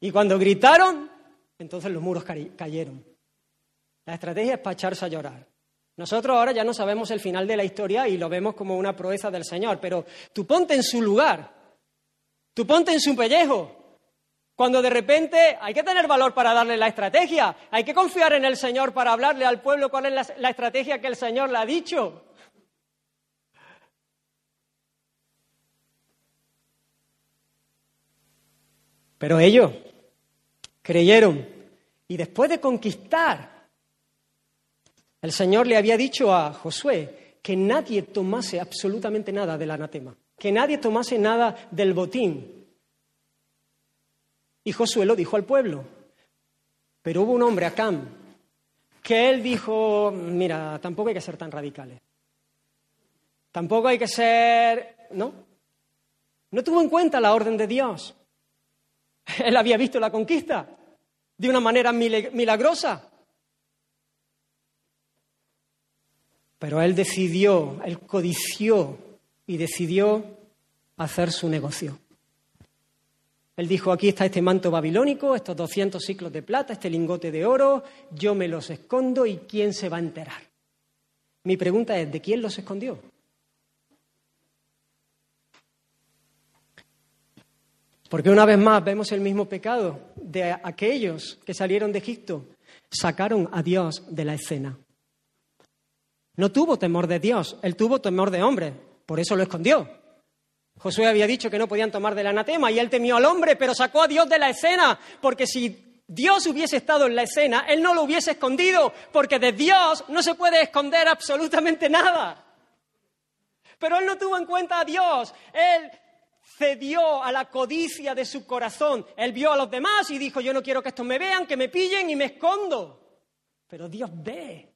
Y cuando gritaron, entonces los muros cayeron. La estrategia es para echarse a llorar. Nosotros ahora ya no sabemos el final de la historia y lo vemos como una proeza del Señor, pero tú ponte en su lugar, tú ponte en su pellejo. Cuando de repente hay que tener valor para darle la estrategia, hay que confiar en el Señor para hablarle al pueblo cuál es la, la estrategia que el Señor le ha dicho. Pero ellos creyeron y después de conquistar, el Señor le había dicho a Josué que nadie tomase absolutamente nada del anatema, que nadie tomase nada del botín. Y Josué lo dijo al pueblo. Pero hubo un hombre, Acam, que él dijo, mira, tampoco hay que ser tan radicales. Tampoco hay que ser... ¿No? No tuvo en cuenta la orden de Dios. Él había visto la conquista de una manera milagrosa. Pero él decidió, él codició y decidió hacer su negocio. Él dijo, aquí está este manto babilónico, estos 200 ciclos de plata, este lingote de oro, yo me los escondo y ¿quién se va a enterar? Mi pregunta es, ¿de quién los escondió? Porque una vez más vemos el mismo pecado de aquellos que salieron de Egipto. Sacaron a Dios de la escena. No tuvo temor de Dios, él tuvo temor de hombre, por eso lo escondió. Josué había dicho que no podían tomar del anatema y él temió al hombre, pero sacó a Dios de la escena, porque si Dios hubiese estado en la escena, él no lo hubiese escondido, porque de Dios no se puede esconder absolutamente nada. Pero él no tuvo en cuenta a Dios, él cedió a la codicia de su corazón. Él vio a los demás y dijo, yo no quiero que estos me vean, que me pillen y me escondo. Pero Dios ve.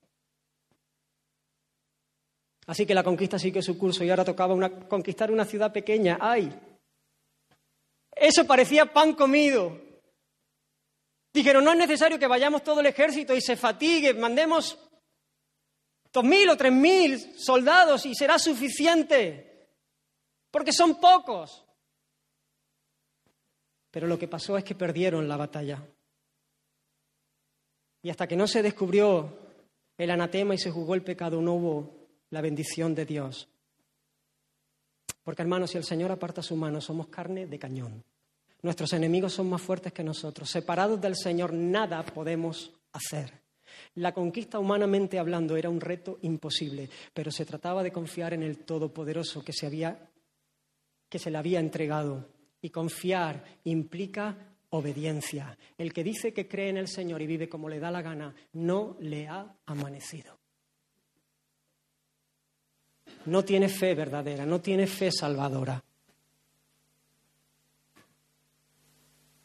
Así que la conquista sigue su curso y ahora tocaba conquistar una ciudad pequeña. ¡Ay! Eso parecía pan comido. Dijeron, no es necesario que vayamos todo el ejército y se fatigue, mandemos dos mil o tres mil soldados y será suficiente, porque son pocos. Pero lo que pasó es que perdieron la batalla. Y hasta que no se descubrió el anatema y se jugó el pecado, no hubo la bendición de Dios. Porque hermanos, si el Señor aparta su mano, somos carne de cañón. Nuestros enemigos son más fuertes que nosotros. Separados del Señor, nada podemos hacer. La conquista humanamente hablando era un reto imposible, pero se trataba de confiar en el Todopoderoso que se, había, que se le había entregado y confiar implica obediencia. El que dice que cree en el Señor y vive como le da la gana, no le ha amanecido. No tiene fe verdadera, no tiene fe salvadora.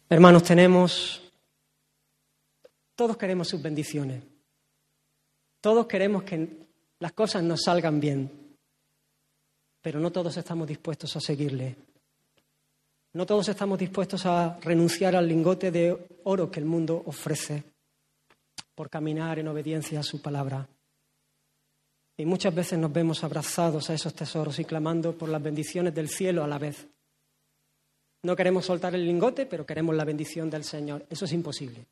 Hermanos, tenemos, todos queremos sus bendiciones, todos queremos que las cosas nos salgan bien, pero no todos estamos dispuestos a seguirle. No todos estamos dispuestos a renunciar al lingote de oro que el mundo ofrece por caminar en obediencia a su palabra. Y muchas veces nos vemos abrazados a esos tesoros y clamando por las bendiciones del cielo a la vez. No queremos soltar el lingote, pero queremos la bendición del Señor. Eso es imposible.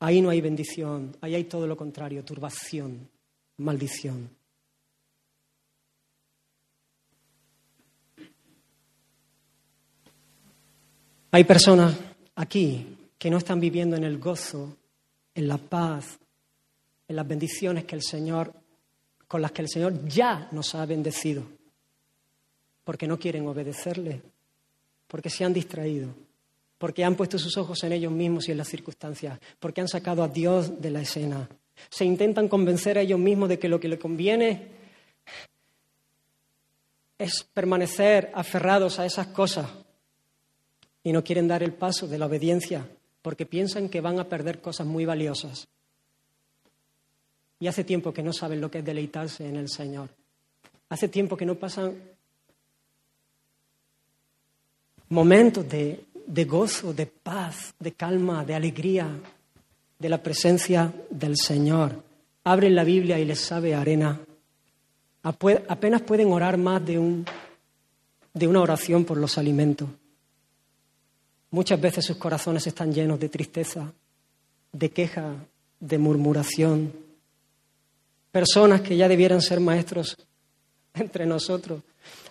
Ahí no hay bendición, ahí hay todo lo contrario, turbación, maldición. Hay personas aquí que no están viviendo en el gozo, en la paz, en las bendiciones que el Señor, con las que el Señor ya nos ha bendecido, porque no quieren obedecerle, porque se han distraído, porque han puesto sus ojos en ellos mismos y en las circunstancias, porque han sacado a Dios de la escena. Se intentan convencer a ellos mismos de que lo que les conviene es permanecer aferrados a esas cosas y no quieren dar el paso de la obediencia porque piensan que van a perder cosas muy valiosas. Y hace tiempo que no saben lo que es deleitarse en el Señor. Hace tiempo que no pasan momentos de, gozo, de paz, de calma, de alegría, de la presencia del Señor. Abren la Biblia y les sabe arena. Apenas pueden orar más de, un, de una oración por los alimentos. Muchas veces sus corazones están llenos de tristeza, de queja, de murmuración. Personas que ya debieran ser maestros entre nosotros,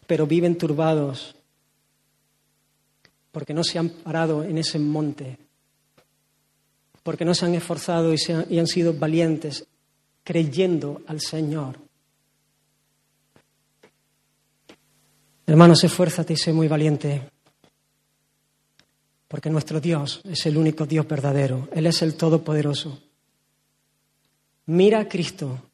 pero viven turbados porque no se han parado en ese monte, porque no se han esforzado y, y han sido valientes creyendo al Señor. Hermanos, esfuérzate y sé muy valiente porque nuestro Dios es el único Dios verdadero, Él es el Todopoderoso. Mira a Cristo,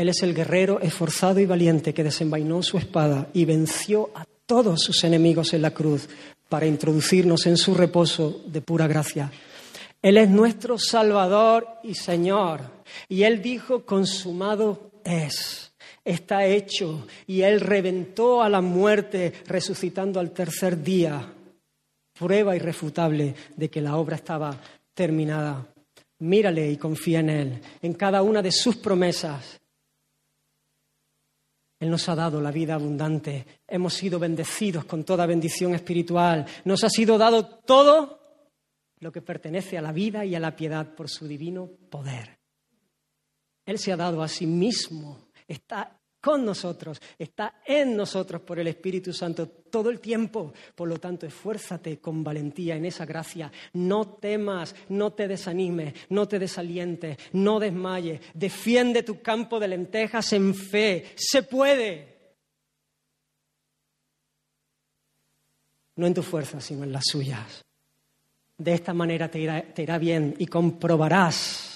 Él es el guerrero esforzado y valiente que desenvainó su espada y venció a todos sus enemigos en la cruz para introducirnos en su reposo de pura gracia. Él es nuestro Salvador y Señor. Y Él dijo, consumado es, está hecho. Y Él reventó a la muerte, resucitando al tercer día prueba irrefutable de que la obra estaba terminada. Mírale y confía en Él, en cada una de sus promesas. Él nos ha dado la vida abundante, hemos sido bendecidos con toda bendición espiritual, nos ha sido dado todo lo que pertenece a la vida y a la piedad por su divino poder. Él se ha dado a sí mismo, está con nosotros, está en nosotros por el Espíritu Santo todo el tiempo. Por lo tanto, esfuérzate con valentía en esa gracia. No temas, no te desanimes, no te desalientes, no desmayes. Defiende tu campo de lentejas en fe. Se puede. No en tu fuerza, sino en las suyas. De esta manera te irá, te irá bien y comprobarás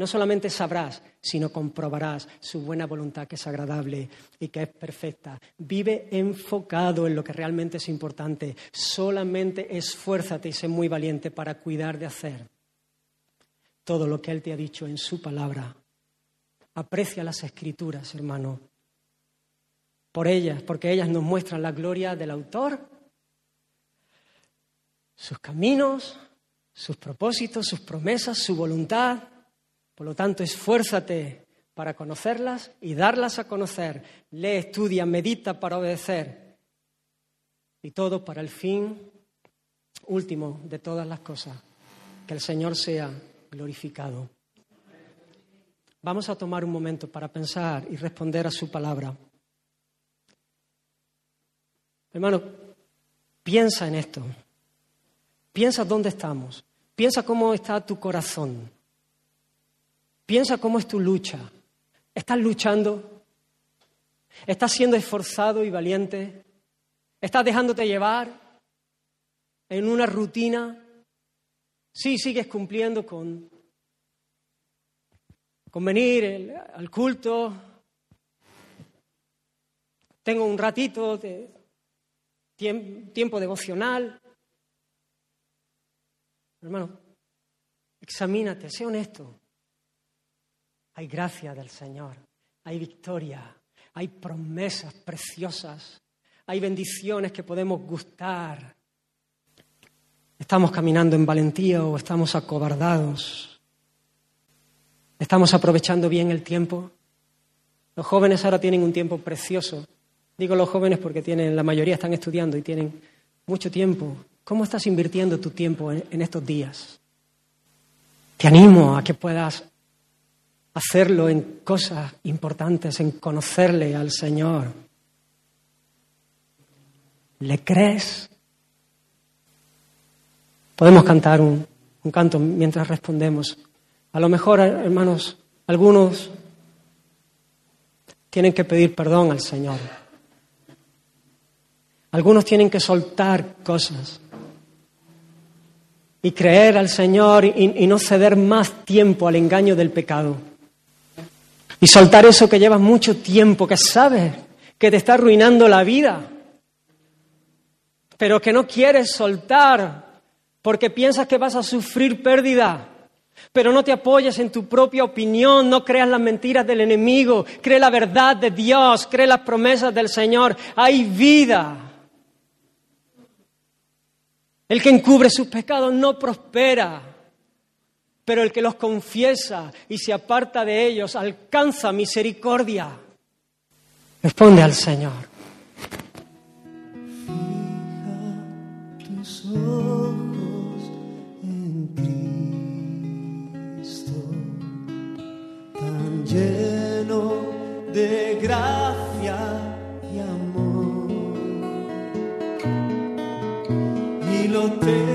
no solamente sabrás, sino comprobarás su buena voluntad que es agradable y que es perfecta. Vive enfocado en lo que realmente es importante. Solamente esfuérzate y sé muy valiente para cuidar de hacer todo lo que Él te ha dicho en su palabra. Aprecia las escrituras, hermano. Por ellas, porque ellas nos muestran la gloria del autor, sus caminos, sus propósitos, sus promesas, su voluntad por lo tanto, esfuérzate para conocerlas y darlas a conocer. Lee, estudia, medita para obedecer. Y todo para el fin último de todas las cosas, que el Señor sea glorificado. Vamos a tomar un momento para pensar y responder a su palabra. Hermano, piensa en esto. Piensa dónde estamos. Piensa cómo está tu corazón. Piensa cómo es tu lucha. ¿Estás luchando? ¿Estás siendo esforzado y valiente? ¿Estás dejándote llevar en una rutina? Sí, sigues cumpliendo con, con venir al culto. Tengo un ratito de tiempo devocional. Hermano, examínate, sé honesto. Hay gracia del Señor, hay victoria, hay promesas preciosas, hay bendiciones que podemos gustar. ¿Estamos caminando en valentía o estamos acobardados? ¿Estamos aprovechando bien el tiempo? Los jóvenes ahora tienen un tiempo precioso. Digo los jóvenes porque tienen, la mayoría están estudiando y tienen mucho tiempo. ¿Cómo estás invirtiendo tu tiempo en estos días? Te animo a que puedas hacerlo en cosas importantes, en conocerle al Señor. ¿Le crees? Podemos cantar un, canto mientras respondemos. A lo mejor, hermanos, Algunos tienen que pedir perdón al Señor. Algunos tienen que soltar cosas y creer al Señor y, no ceder más tiempo al engaño del pecado. Y soltar eso que llevas mucho tiempo, que sabes que te está arruinando la vida, pero que no quieres soltar porque piensas que vas a sufrir pérdida. Pero no te apoyes en tu propia opinión, no creas las mentiras del enemigo, cree la verdad de Dios, cree las promesas del Señor. Hay vida. El que encubre sus pecados no prospera, pero el que los confiesa y se aparta de ellos alcanza misericordia. Responde al Señor. lleno de gracia y amor. Y lo terrenal